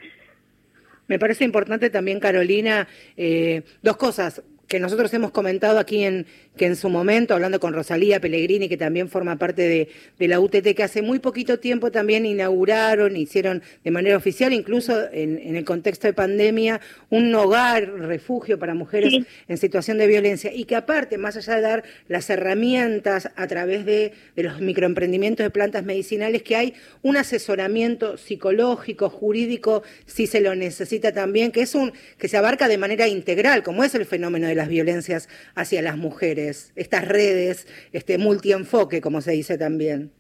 [SPEAKER 2] Me parece importante también, Carolina, eh, dos cosas que nosotros hemos comentado aquí en que en su momento, hablando con Rosalía Pellegrini, que también forma parte de, de la UTT, que hace muy poquito tiempo también inauguraron, hicieron de manera oficial, incluso en, en el contexto de pandemia, un hogar, refugio para mujeres en situación de violencia, y que aparte, más allá de dar las herramientas a través de, de los microemprendimientos de plantas medicinales, que hay un asesoramiento psicológico, jurídico, si se lo necesita también, que es un que se abarca de manera integral, como es el fenómeno de las violencias hacia las mujeres estas redes, este multienfoque, como se dice también.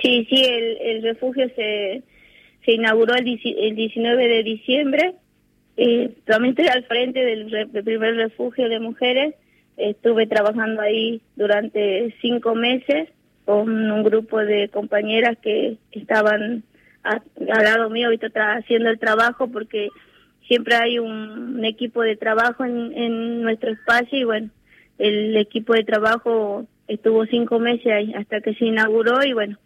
[SPEAKER 15] Sí, sí, el, el refugio se, se inauguró el, el 19 de diciembre. Eh, también estoy al frente del, del, primer refugio de mujeres. Estuve trabajando ahí durante cinco meses con un grupo de compañeras que, estaban al lado mío, haciendo el trabajo porque siempre hay un, equipo de trabajo en, en nuestro espacio y bueno, el equipo de trabajo estuvo cinco meses ahí hasta que se inauguró y bueno,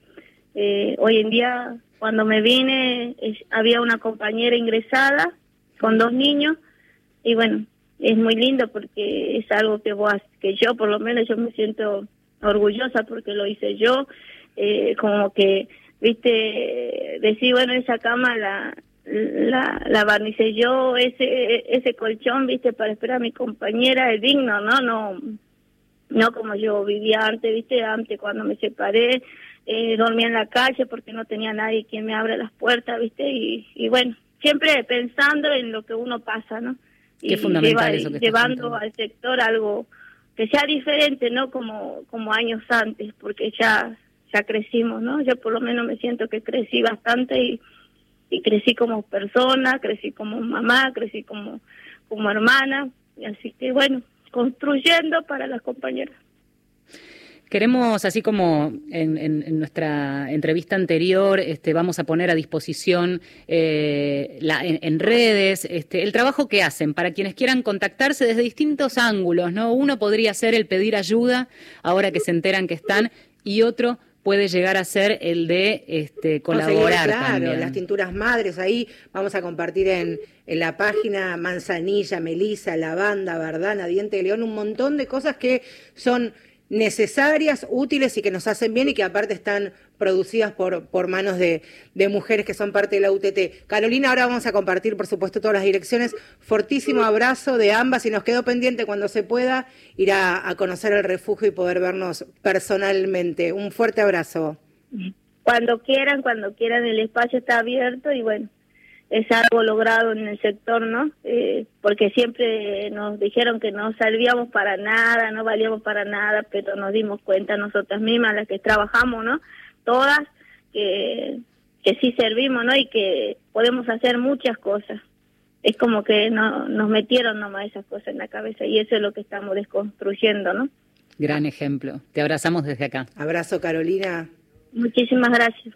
[SPEAKER 15] eh, hoy en día cuando me vine había una compañera ingresada con dos niños y bueno, es muy lindo porque es algo que vos, que yo por lo menos yo me siento orgullosa porque lo hice yo, eh, como que, viste, decir, bueno, esa cama la, la, la barnicé yo, ese, ese colchón, viste, para esperar a mi compañera es digno, ¿no? No, no como yo vivía antes, viste, antes cuando me separé, eh, dormía en la calle porque no tenía nadie quien me abra las puertas, viste, y, y bueno, siempre pensando en lo que uno pasa, ¿no?
[SPEAKER 3] Qué y fundamental
[SPEAKER 15] llevando al sector algo que sea diferente, ¿no? Como, como años antes, porque ya, ya crecimos, ¿no? Yo por lo menos me siento que crecí bastante y y crecí como persona, crecí como mamá, crecí como, como hermana, así que bueno, construyendo para las compañeras.
[SPEAKER 3] Queremos, así como en, en, nuestra entrevista anterior, este, vamos a poner a disposición eh, la, en, en, redes este, el trabajo que hacen para quienes quieran contactarse desde distintos ángulos. ¿no? Uno podría ser el pedir ayuda ahora que se enteran que están y otro puede llegar a ser el de este, colaborar.
[SPEAKER 2] claro, las tinturas madres, ahí vamos a compartir en, en la página manzanilla, melisa, lavanda, verdana, diente de león, un montón de cosas que son necesarias, útiles y que nos hacen bien y que aparte están producidas por, por manos de, de, mujeres que son parte de la UTT. Carolina, ahora vamos a compartir, por supuesto, todas las direcciones. Fortísimo abrazo de ambas y nos quedó pendiente cuando se pueda ir a, conocer el refugio y poder vernos personalmente. Un fuerte abrazo.
[SPEAKER 15] Cuando quieran, cuando quieran, el espacio está abierto y bueno, es algo logrado en el sector, ¿no? Eh, porque siempre nos dijeron que no servíamos para nada, no valíamos para nada, pero nos dimos cuenta nosotras mismas, las que trabajamos, ¿no? Todas, que, que sí servimos, ¿no? Y que podemos hacer muchas cosas. Es como que no, nos metieron nomás esas cosas en la cabeza y eso es lo que estamos desconstruyendo, ¿no?
[SPEAKER 3] Gran ejemplo. Te abrazamos desde acá.
[SPEAKER 2] Abrazo, Carolina.
[SPEAKER 15] Muchísimas gracias.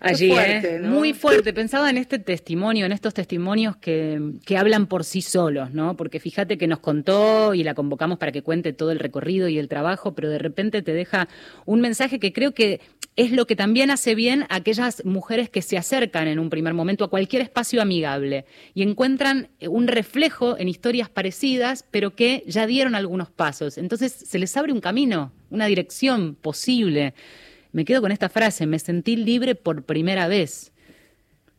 [SPEAKER 3] Allí, fuerte, ¿eh? muy fuerte. Pensaba en este testimonio, en estos testimonios que, que, hablan por sí solos, ¿no? Porque fíjate que nos contó y la convocamos para que cuente todo el recorrido y el trabajo, pero de repente te deja un mensaje que creo que es lo que también hace bien a aquellas mujeres que se acercan en un primer momento a cualquier espacio amigable y encuentran un reflejo en historias parecidas, pero que ya dieron algunos pasos. Entonces se les abre un camino, una dirección posible. Me quedo con esta frase, me sentí libre por primera vez.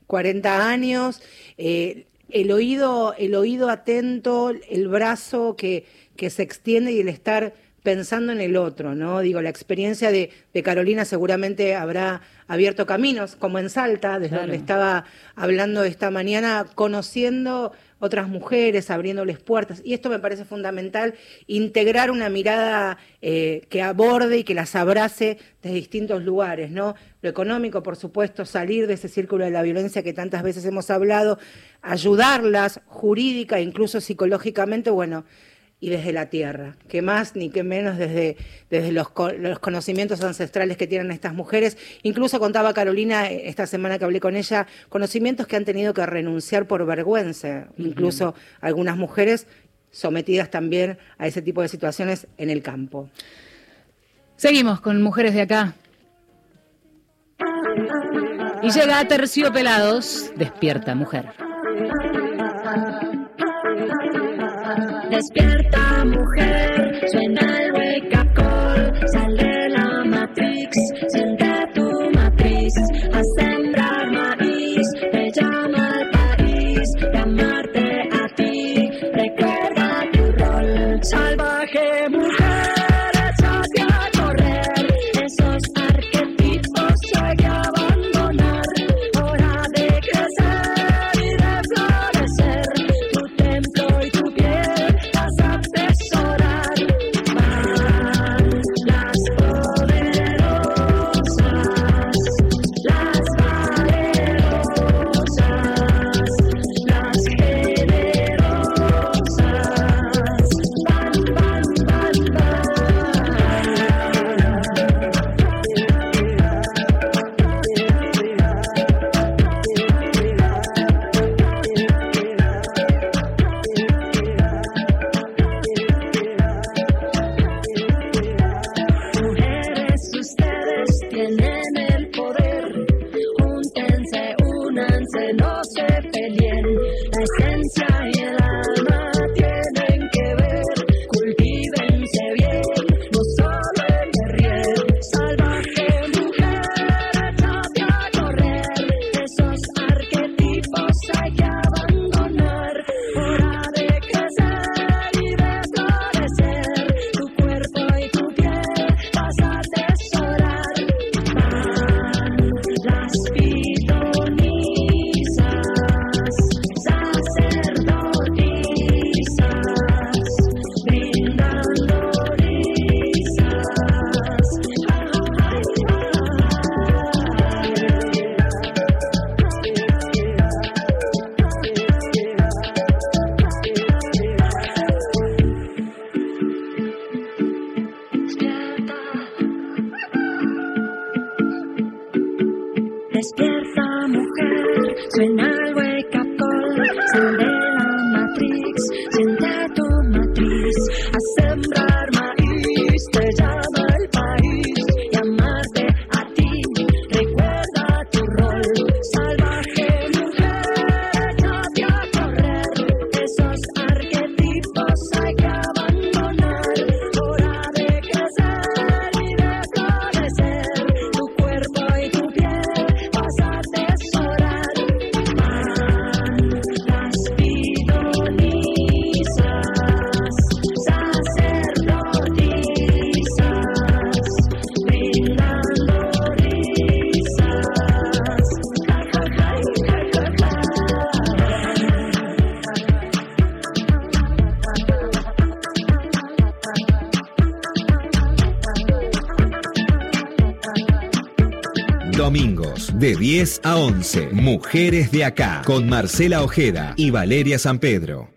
[SPEAKER 2] 40 años, eh, el oído, el oído atento, el brazo que, que se extiende y el estar pensando en el otro, ¿no? Digo, la experiencia de, de Carolina seguramente habrá abierto caminos, como en Salta, desde claro. donde estaba hablando esta mañana, conociendo otras mujeres, abriéndoles puertas. Y esto me parece fundamental, integrar una mirada eh, que aborde y que las abrace desde distintos lugares, ¿no? Lo económico, por supuesto, salir de ese círculo de la violencia que tantas veces hemos hablado, ayudarlas jurídica incluso psicológicamente, bueno, y desde la tierra, que más ni que menos desde, desde los, los, conocimientos ancestrales que tienen estas mujeres. Incluso contaba Carolina eh, esta semana que hablé con ella, conocimientos que han tenido que renunciar por vergüenza, uh -huh. incluso algunas mujeres sometidas también a ese tipo de situaciones en el campo.
[SPEAKER 3] Seguimos con mujeres de acá. Y llega a Terciopelados, despierta mujer.
[SPEAKER 5] Despierta mujer, suena el wake
[SPEAKER 16] 10 a 11. Mujeres de acá. Con Marcela Ojeda y Valeria San Pedro.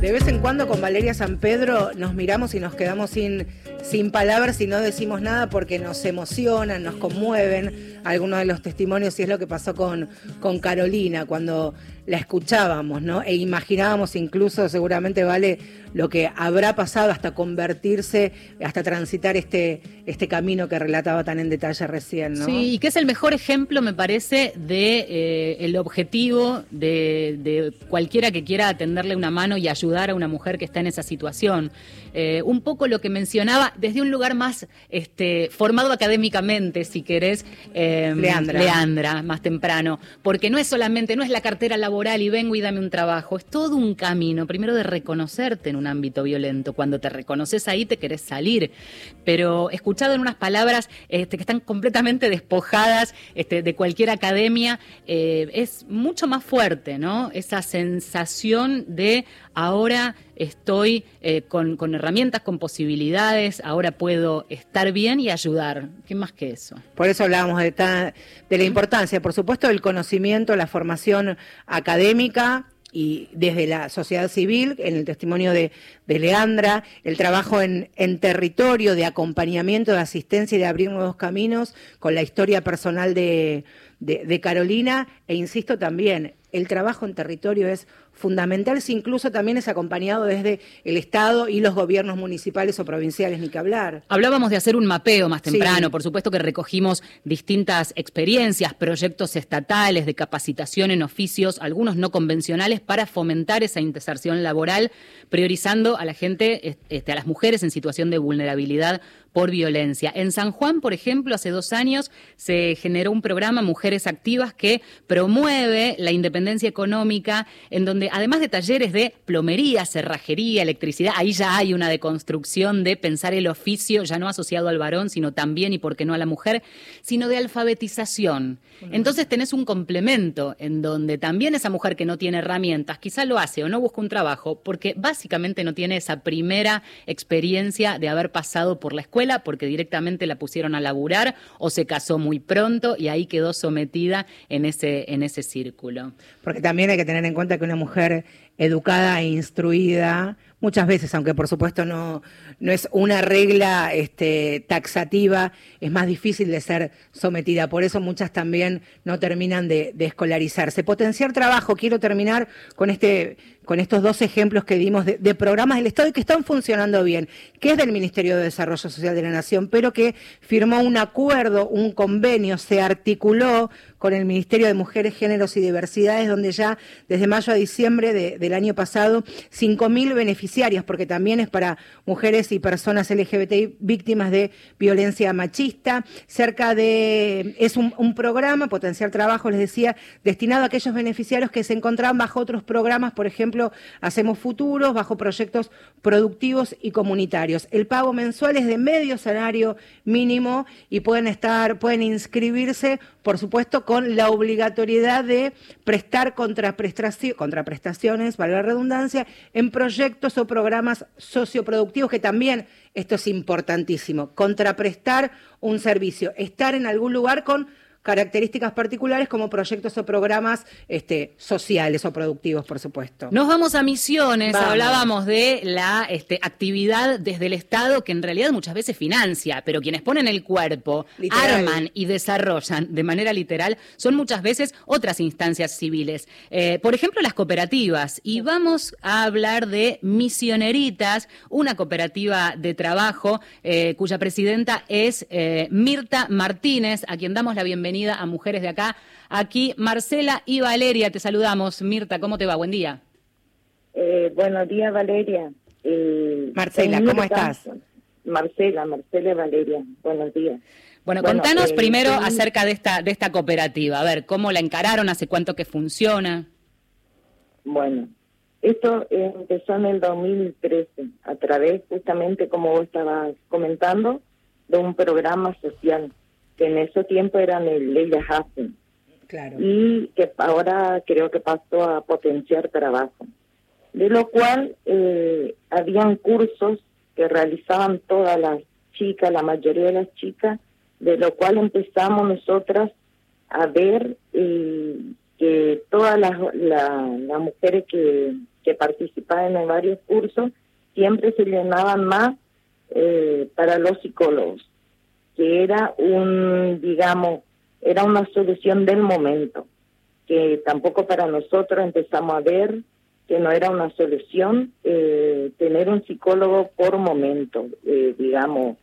[SPEAKER 2] De vez en cuando con Valeria San Pedro nos miramos y nos quedamos sin, sin palabras y no decimos nada porque nos emocionan, nos conmueven algunos de los testimonios y es lo que pasó con, con Carolina cuando la escuchábamos, ¿no? E imaginábamos incluso, seguramente vale, lo que habrá pasado hasta convertirse, hasta transitar este, este camino que relataba tan en detalle recién, ¿no?
[SPEAKER 3] Sí, y que es el mejor ejemplo, me parece, de eh, el objetivo de, de cualquiera que quiera tenderle una mano y ayudar a una mujer que está en esa situación. Eh, un poco lo que mencionaba desde un lugar más este, formado académicamente, si querés, eh,
[SPEAKER 2] Leandra.
[SPEAKER 3] Leandra, más temprano, porque no es solamente, no es la cartera laboral y vengo y dame un trabajo, es todo un camino, primero de reconocerte en un ámbito violento, cuando te reconoces ahí te querés salir, pero escuchado en unas palabras este, que están completamente despojadas este, de cualquier academia, eh, es mucho más fuerte, ¿no? Esa sensación de ahora estoy eh, con, con herramientas, con posibilidades, ahora puedo estar bien y ayudar. ¿Qué más que eso?
[SPEAKER 2] Por eso hablábamos de, ta- de la importancia, por supuesto, del conocimiento, la formación académica y desde la sociedad civil, en el testimonio de, de Leandra, el trabajo en, en territorio de acompañamiento, de asistencia y de abrir nuevos caminos con la historia personal de, de- de Carolina, e insisto también, el trabajo en territorio es fundamental si incluso también es acompañado desde el Estado y los gobiernos municipales o provinciales, ni que hablar.
[SPEAKER 3] Hablábamos de hacer un mapeo más
[SPEAKER 2] Sí.
[SPEAKER 3] temprano, por supuesto que recogimos distintas experiencias, proyectos estatales de capacitación en oficios, algunos no convencionales, para fomentar esa inserción laboral, priorizando a la gente, est- este, a las mujeres en situación de vulnerabilidad por violencia. En San Juan, por ejemplo, hace dos años se generó un programa Mujeres Activas que promueve la independencia económica, en donde además de talleres de plomería, cerrajería, electricidad, ahí ya hay una deconstrucción de pensar el oficio ya no asociado al varón, sino también y por qué no a la mujer, sino de alfabetización. Entonces tenés un complemento en donde también esa mujer que no tiene herramientas, quizá lo hace o no busca un trabajo, porque básicamente no tiene esa primera experiencia de haber pasado por la escuela, porque directamente la pusieron a laburar o se casó muy pronto y ahí quedó sometida en ese, en ese círculo.
[SPEAKER 2] Porque también hay que tener en cuenta que una mujer Ferreira educada e instruida, muchas veces, aunque por supuesto no, no es una regla este, taxativa, es más difícil de ser sometida. Por eso muchas también no terminan de, escolarizarse. Potenciar trabajo, quiero terminar con este con estos dos ejemplos que dimos de programas del Estado y que están funcionando bien, que es del Ministerio de Desarrollo Social de la Nación, pero que firmó un acuerdo, un convenio, se articuló con el Ministerio de Mujeres, Géneros y Diversidades, donde ya desde mayo a diciembre de- del año pasado, 5.000 beneficiarias, porque también es para mujeres y personas LGBTI víctimas de violencia machista. Cerca de, es un, programa, Potenciar Trabajo, les decía, destinado a aquellos beneficiarios que se encontraban bajo otros programas, por ejemplo, Hacemos Futuros, bajo proyectos productivos y comunitarios. El pago mensual es de medio salario mínimo y pueden estar, pueden inscribirse, por supuesto, con la obligatoriedad de prestar contraprestaci- contraprestaciones, valga la redundancia, en proyectos o programas socioproductivos, que también esto es importantísimo, contraprestar un servicio, estar en algún lugar con características particulares como proyectos o programas este, sociales o productivos, por supuesto.
[SPEAKER 3] Nos vamos a misiones,
[SPEAKER 2] Vamos.
[SPEAKER 3] hablábamos de la este, actividad desde el Estado que en realidad muchas veces financia, pero quienes ponen el cuerpo,
[SPEAKER 2] Literal.
[SPEAKER 3] arman y desarrollan de manera literal son muchas veces otras instancias civiles. Eh, por ejemplo, las cooperativas. Y vamos a hablar de Misioneritas, una cooperativa de trabajo eh, cuya presidenta es eh, Mirta Martínez, a quien damos la bienvenida a Mujeres de Acá. Aquí Marcela y Valeria, te saludamos. Mirta, ¿cómo te va? Buen día.
[SPEAKER 17] Eh, buenos días, Valeria. Eh,
[SPEAKER 2] Marcela, ¿cómo estás?
[SPEAKER 17] Marcela, Marcela y Valeria. Buenos días.
[SPEAKER 3] Bueno,
[SPEAKER 17] Bueno,
[SPEAKER 3] contanos
[SPEAKER 17] eh,
[SPEAKER 3] primero acerca de esta, de esta cooperativa. A ver, ¿cómo la encararon? ¿Hace cuánto que funciona?
[SPEAKER 17] Bueno, esto empezó en el 2013 a través, justamente como vos estabas comentando, de un programa social que en ese tiempo eran el Leila Hassen
[SPEAKER 2] Claro.
[SPEAKER 17] y que ahora creo que pasó a potenciar trabajo. De lo cual eh, habían cursos que realizaban todas las chicas, la mayoría de las chicas, de lo cual empezamos nosotras a ver eh, que todas las, la- las mujeres que, que participaban en varios cursos siempre se llenaban más eh, para los psicólogos, que era un, digamos, era una solución del momento, que tampoco para nosotros empezamos a ver que no era una solución eh, tener un psicólogo por momento, eh, digamos,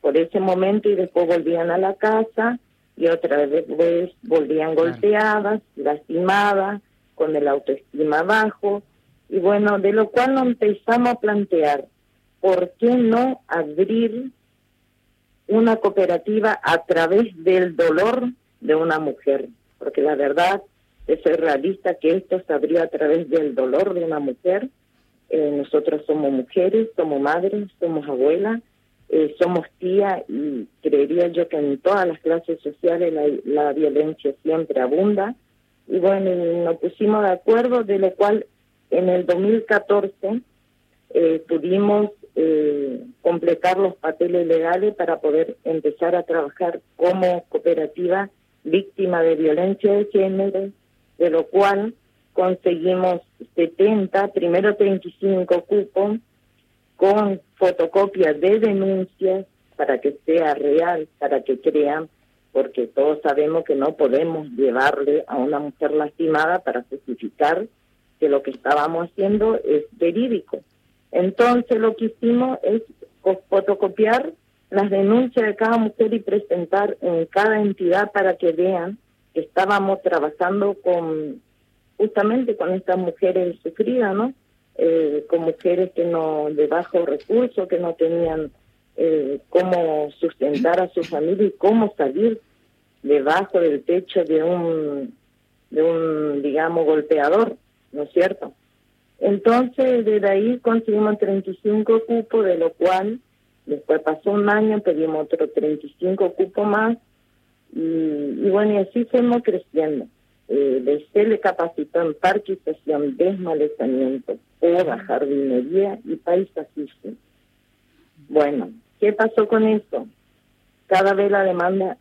[SPEAKER 17] por ese momento y después volvían a la casa y otra vez volvían golpeadas, lastimadas, con el autoestima bajo, y bueno, de lo cual nos empezamos a plantear, ¿por qué no abrir una cooperativa a través del dolor de una mujer? Porque la verdad, ser realista, que esto se abrió a través del dolor de una mujer. Eh, nosotros somos mujeres, somos madres, somos abuelas, eh, somos tía y creería yo que en todas las clases sociales la, violencia siempre abunda. Y bueno, nos pusimos de acuerdo, de lo cual en el 2014 eh, pudimos eh, completar los papeles legales para poder empezar a trabajar como cooperativa víctima de violencia de género, de lo cual conseguimos 70, primero 35 cupos con fotocopias de denuncias para que sea real, para que crean, porque todos sabemos que no podemos llevarle a una mujer lastimada para justificar que lo que estábamos haciendo es verídico. Entonces lo que hicimos es co- fotocopiar las denuncias de cada mujer y presentar en cada entidad para que vean que estábamos trabajando con justamente con estas mujeres sufridas, ¿no? Eh, con mujeres que no de bajo recurso, que no tenían eh, cómo sustentar a su familia y cómo salir debajo del techo de un de un digamos golpeador, ¿no es cierto? Entonces, desde ahí conseguimos 35 cupos, de lo cual después pasó un año, pedimos otros 35 cupos más, y, y bueno, y así fuimos creciendo. Eh, de se le capacitó en parquización, desmalezamiento, poda, jardinería y paisajismo. Bueno, ¿qué pasó con eso? Cada vez la demanda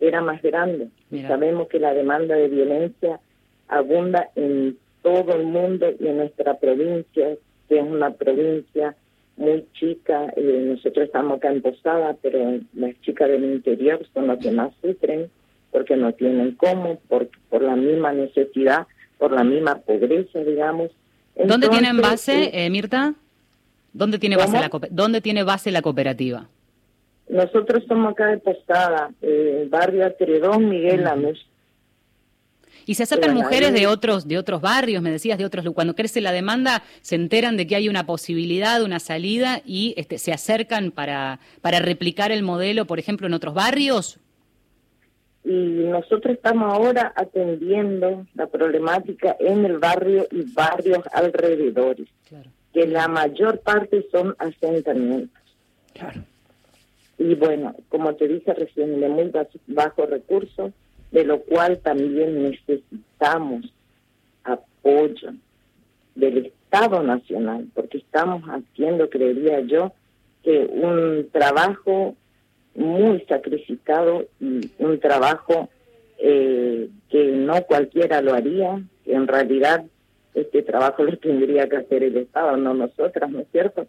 [SPEAKER 17] era más grande. Sabemos que la demanda de violencia abunda en todo el mundo y en nuestra provincia, que es una provincia muy chica. eh, nosotros estamos acá en Posada, pero las chicas del interior son las que más sufren porque no tienen cómo, por, por la misma necesidad, por la misma pobreza, digamos.
[SPEAKER 3] ¿Dónde tienen base,
[SPEAKER 17] eh,
[SPEAKER 3] eh, Mirta? ¿Dónde tiene base la ¿Dónde tiene base la cooperativa?
[SPEAKER 17] Nosotros somos acá de Posada, eh, barrio Atredón, Miguel.
[SPEAKER 3] Y se acercan
[SPEAKER 17] Bueno,
[SPEAKER 3] mujeres de otros de otros barrios, me decías, de otros cuando crece la demanda, se enteran de que hay una posibilidad, una salida y este, se acercan para para replicar el modelo, por ejemplo, en otros barrios.
[SPEAKER 17] Y nosotros estamos ahora atendiendo la problemática en el barrio y barrios alrededores, que la mayor parte son asentamientos. Y bueno, como te dije recién, de muy bajo recursos, de lo cual también necesitamos apoyo del Estado Nacional, porque estamos haciendo, creería yo, que un trabajo muy sacrificado y un trabajo eh, que no cualquiera lo haría, que en realidad este trabajo lo tendría que hacer el Estado, no nosotras, ¿no es cierto?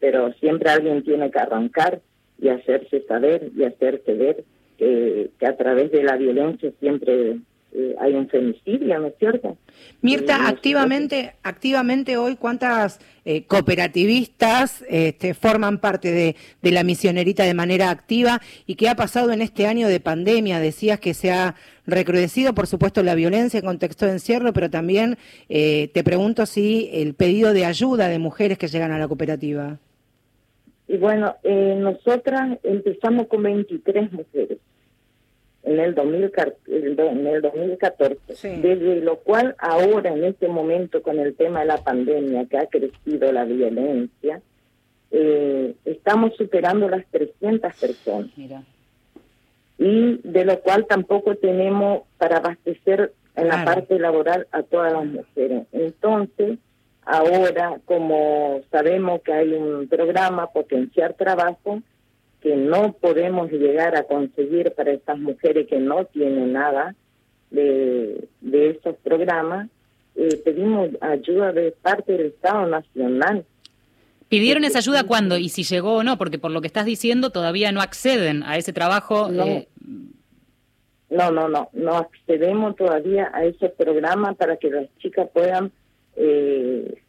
[SPEAKER 17] Pero siempre alguien tiene que arrancar y hacerse saber y hacerse ver que, que a través de la violencia siempre eh, hay un femicidio, ¿no es cierto?
[SPEAKER 2] Mirta,
[SPEAKER 17] nosotros-
[SPEAKER 2] activamente, activamente hoy, ¿cuántas eh, cooperativistas este, forman parte de, de la misionerita de manera activa? ¿Y qué ha pasado en este año de pandemia? Decías que se ha recrudecido, por supuesto, la violencia en contexto de encierro, pero también eh, te pregunto si el pedido de ayuda de mujeres que llegan a la cooperativa.
[SPEAKER 17] Y bueno, eh, nosotras empezamos con 23 mujeres en el, 2000, el do- en el 2014, desde lo cual ahora en este momento con el tema de la pandemia que ha crecido la violencia, eh, estamos superando las 300 personas. Y de lo cual tampoco tenemos para abastecer en la parte laboral a todas las mujeres. Entonces, ahora como sabemos que hay un programa Potenciar Trabajo, que no podemos llegar a conseguir para estas mujeres que no tienen nada de, de esos programas, eh, pedimos ayuda de parte del Estado Nacional.
[SPEAKER 3] ¿Pidieron esa ayuda cuándo? Y si llegó o no, porque por lo que estás diciendo todavía no acceden a ese trabajo.
[SPEAKER 17] No.
[SPEAKER 3] eh,
[SPEAKER 17] No, no, no, no accedemos todavía a ese programa para que las chicas puedan, eh,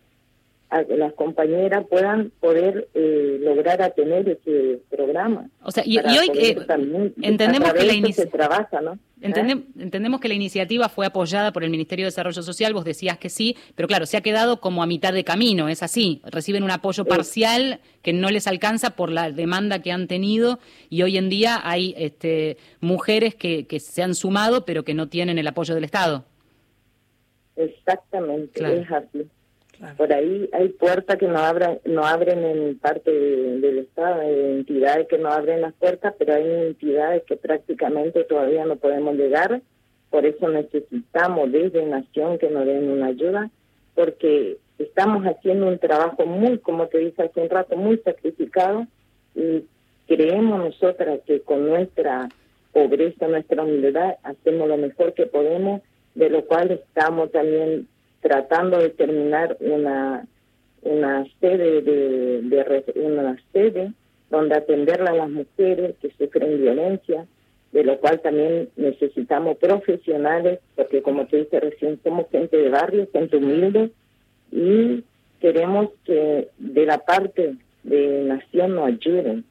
[SPEAKER 17] a que las compañeras puedan poder eh, lograr a tener ese programa.
[SPEAKER 3] O sea, y- hoy, eh,
[SPEAKER 17] también-
[SPEAKER 3] entendemos que la
[SPEAKER 17] se trabaja, ¿no?
[SPEAKER 3] Entendem- Entendemos que la iniciativa fue apoyada por el Ministerio de Desarrollo Social, vos decías que sí, pero claro, se ha quedado como a mitad de camino, es así. Reciben un apoyo parcial que no les alcanza por la demanda que han tenido y hoy en día hay este, mujeres que, que se han sumado pero que no tienen el apoyo del Estado.
[SPEAKER 17] Exactamente,
[SPEAKER 3] Claro.
[SPEAKER 17] es así. Por ahí hay puertas que no abran, no abren en parte de- del Estado, hay entidades que no abren las puertas, pero hay entidades que prácticamente todavía no podemos llegar. Por eso necesitamos desde Nación que nos den una ayuda, porque estamos haciendo un trabajo muy, como te dije hace un rato, muy sacrificado y creemos nosotras que con nuestra pobreza, nuestra humildad, hacemos lo mejor que podemos, de lo cual estamos también tratando de terminar una una sede de, de re- una sede donde atenderle a las mujeres que sufren violencia de lo cual también necesitamos profesionales, porque como te dije recién, somos gente de barrio, gente humilde, y queremos que de la parte de Nación nos ayuden.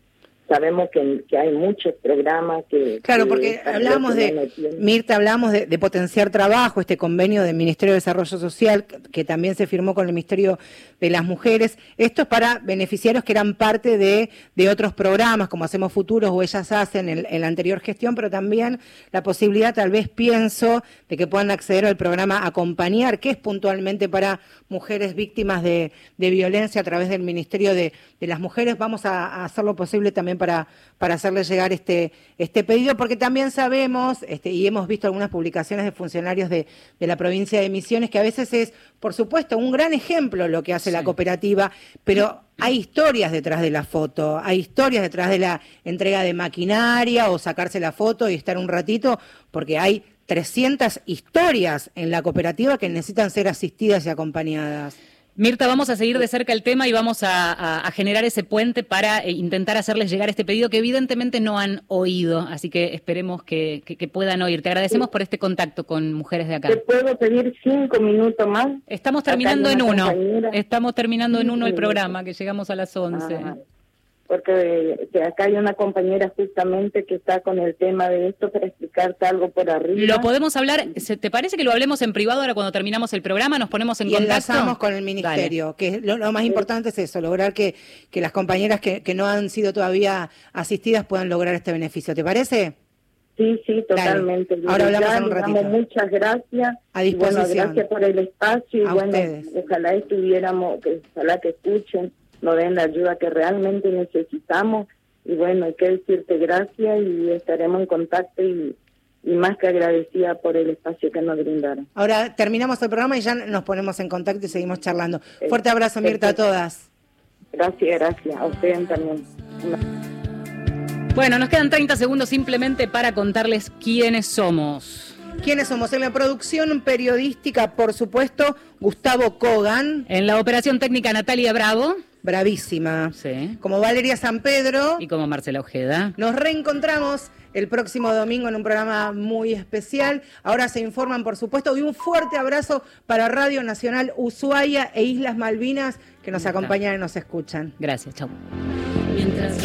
[SPEAKER 17] Sabemos que, que hay muchos programas que...
[SPEAKER 2] Claro,
[SPEAKER 17] que
[SPEAKER 2] porque hablamos
[SPEAKER 17] que no
[SPEAKER 2] de. Mirta, hablamos de, de potenciar trabajo, este convenio del Ministerio de Desarrollo Social, que, que también se firmó con el Ministerio de las Mujeres. Esto es para beneficiarios que eran parte de, de otros programas, como Hacemos Futuros o Ellas Hacen en, en la anterior gestión, pero también la posibilidad, tal vez pienso, de que puedan acceder al programa Acompañar, que es puntualmente para mujeres víctimas de, de violencia a través del Ministerio de, de las Mujeres. Vamos a, a hacer lo posible también para, para hacerle llegar este, este pedido, porque también sabemos, este, y hemos visto algunas publicaciones de funcionarios de, de la provincia de Misiones, que a veces es, por supuesto, un gran ejemplo lo que hace la cooperativa, pero hay historias detrás de la foto, hay historias detrás de la entrega de maquinaria o sacarse la foto y estar un ratito, porque hay 300 historias en la cooperativa que necesitan ser asistidas y acompañadas.
[SPEAKER 3] Mirta, vamos a seguir de cerca el tema y vamos a, a- a generar ese puente para eh, intentar hacerles llegar este pedido que evidentemente no han oído, así que esperemos que, que- que puedan oír. Te agradecemos por este contacto con mujeres de acá.
[SPEAKER 17] ¿Te puedo pedir cinco minutos más?
[SPEAKER 3] Estamos terminando en uno.
[SPEAKER 17] compañera.
[SPEAKER 3] Estamos terminando en uno el programa, que llegamos a las 11.
[SPEAKER 17] Ah, porque que acá hay una compañera justamente que está con el tema de esto para explicarte algo por arriba.
[SPEAKER 3] Lo podemos hablar, ¿se- ¿te parece que lo hablemos en privado ahora cuando terminamos el programa? Nos ponemos en
[SPEAKER 2] y
[SPEAKER 3] contacto.
[SPEAKER 2] enlazamos con el ministerio, que lo, lo más importante es eso, lograr que, que las compañeras que, que no han sido todavía asistidas puedan lograr este beneficio. ¿Te parece?
[SPEAKER 17] Sí, sí, totalmente.
[SPEAKER 2] Ahora hablamos
[SPEAKER 17] Ya,
[SPEAKER 2] en un
[SPEAKER 17] digamos,
[SPEAKER 2] ratito.
[SPEAKER 17] Muchas gracias.
[SPEAKER 2] A
[SPEAKER 17] Y bueno,
[SPEAKER 2] disposición.
[SPEAKER 17] gracias por el espacio y
[SPEAKER 2] A
[SPEAKER 17] bueno,
[SPEAKER 2] ustedes.
[SPEAKER 17] ojalá estuviéramos, que, ojalá que escuchen, nos den la ayuda que realmente necesitamos. Y bueno, hay que decirte gracias y estaremos en contacto y, y más que agradecida por el espacio que nos brindaron.
[SPEAKER 2] Ahora terminamos el programa y ya nos ponemos en contacto y seguimos charlando. Fuerte abrazo, Mirta, a todas.
[SPEAKER 17] Gracias, gracias. A ustedes también.
[SPEAKER 3] Bueno, nos quedan 30 segundos simplemente para contarles quiénes somos.
[SPEAKER 2] ¿Quiénes somos? En la producción periodística, por supuesto, Gustavo Kogan.
[SPEAKER 3] En la operación técnica, Natalia Bravo.
[SPEAKER 2] Bravísima.
[SPEAKER 3] Sí.
[SPEAKER 2] Como Valeria San Pedro.
[SPEAKER 3] Y como Marcela Ojeda.
[SPEAKER 2] Nos reencontramos el próximo domingo en un programa muy especial. Ahora se informan, por supuesto, y un fuerte abrazo para Radio Nacional Ushuaia e Islas Malvinas que nos acompañan y nos escuchan.
[SPEAKER 3] Gracias, chau.
[SPEAKER 5] Mientras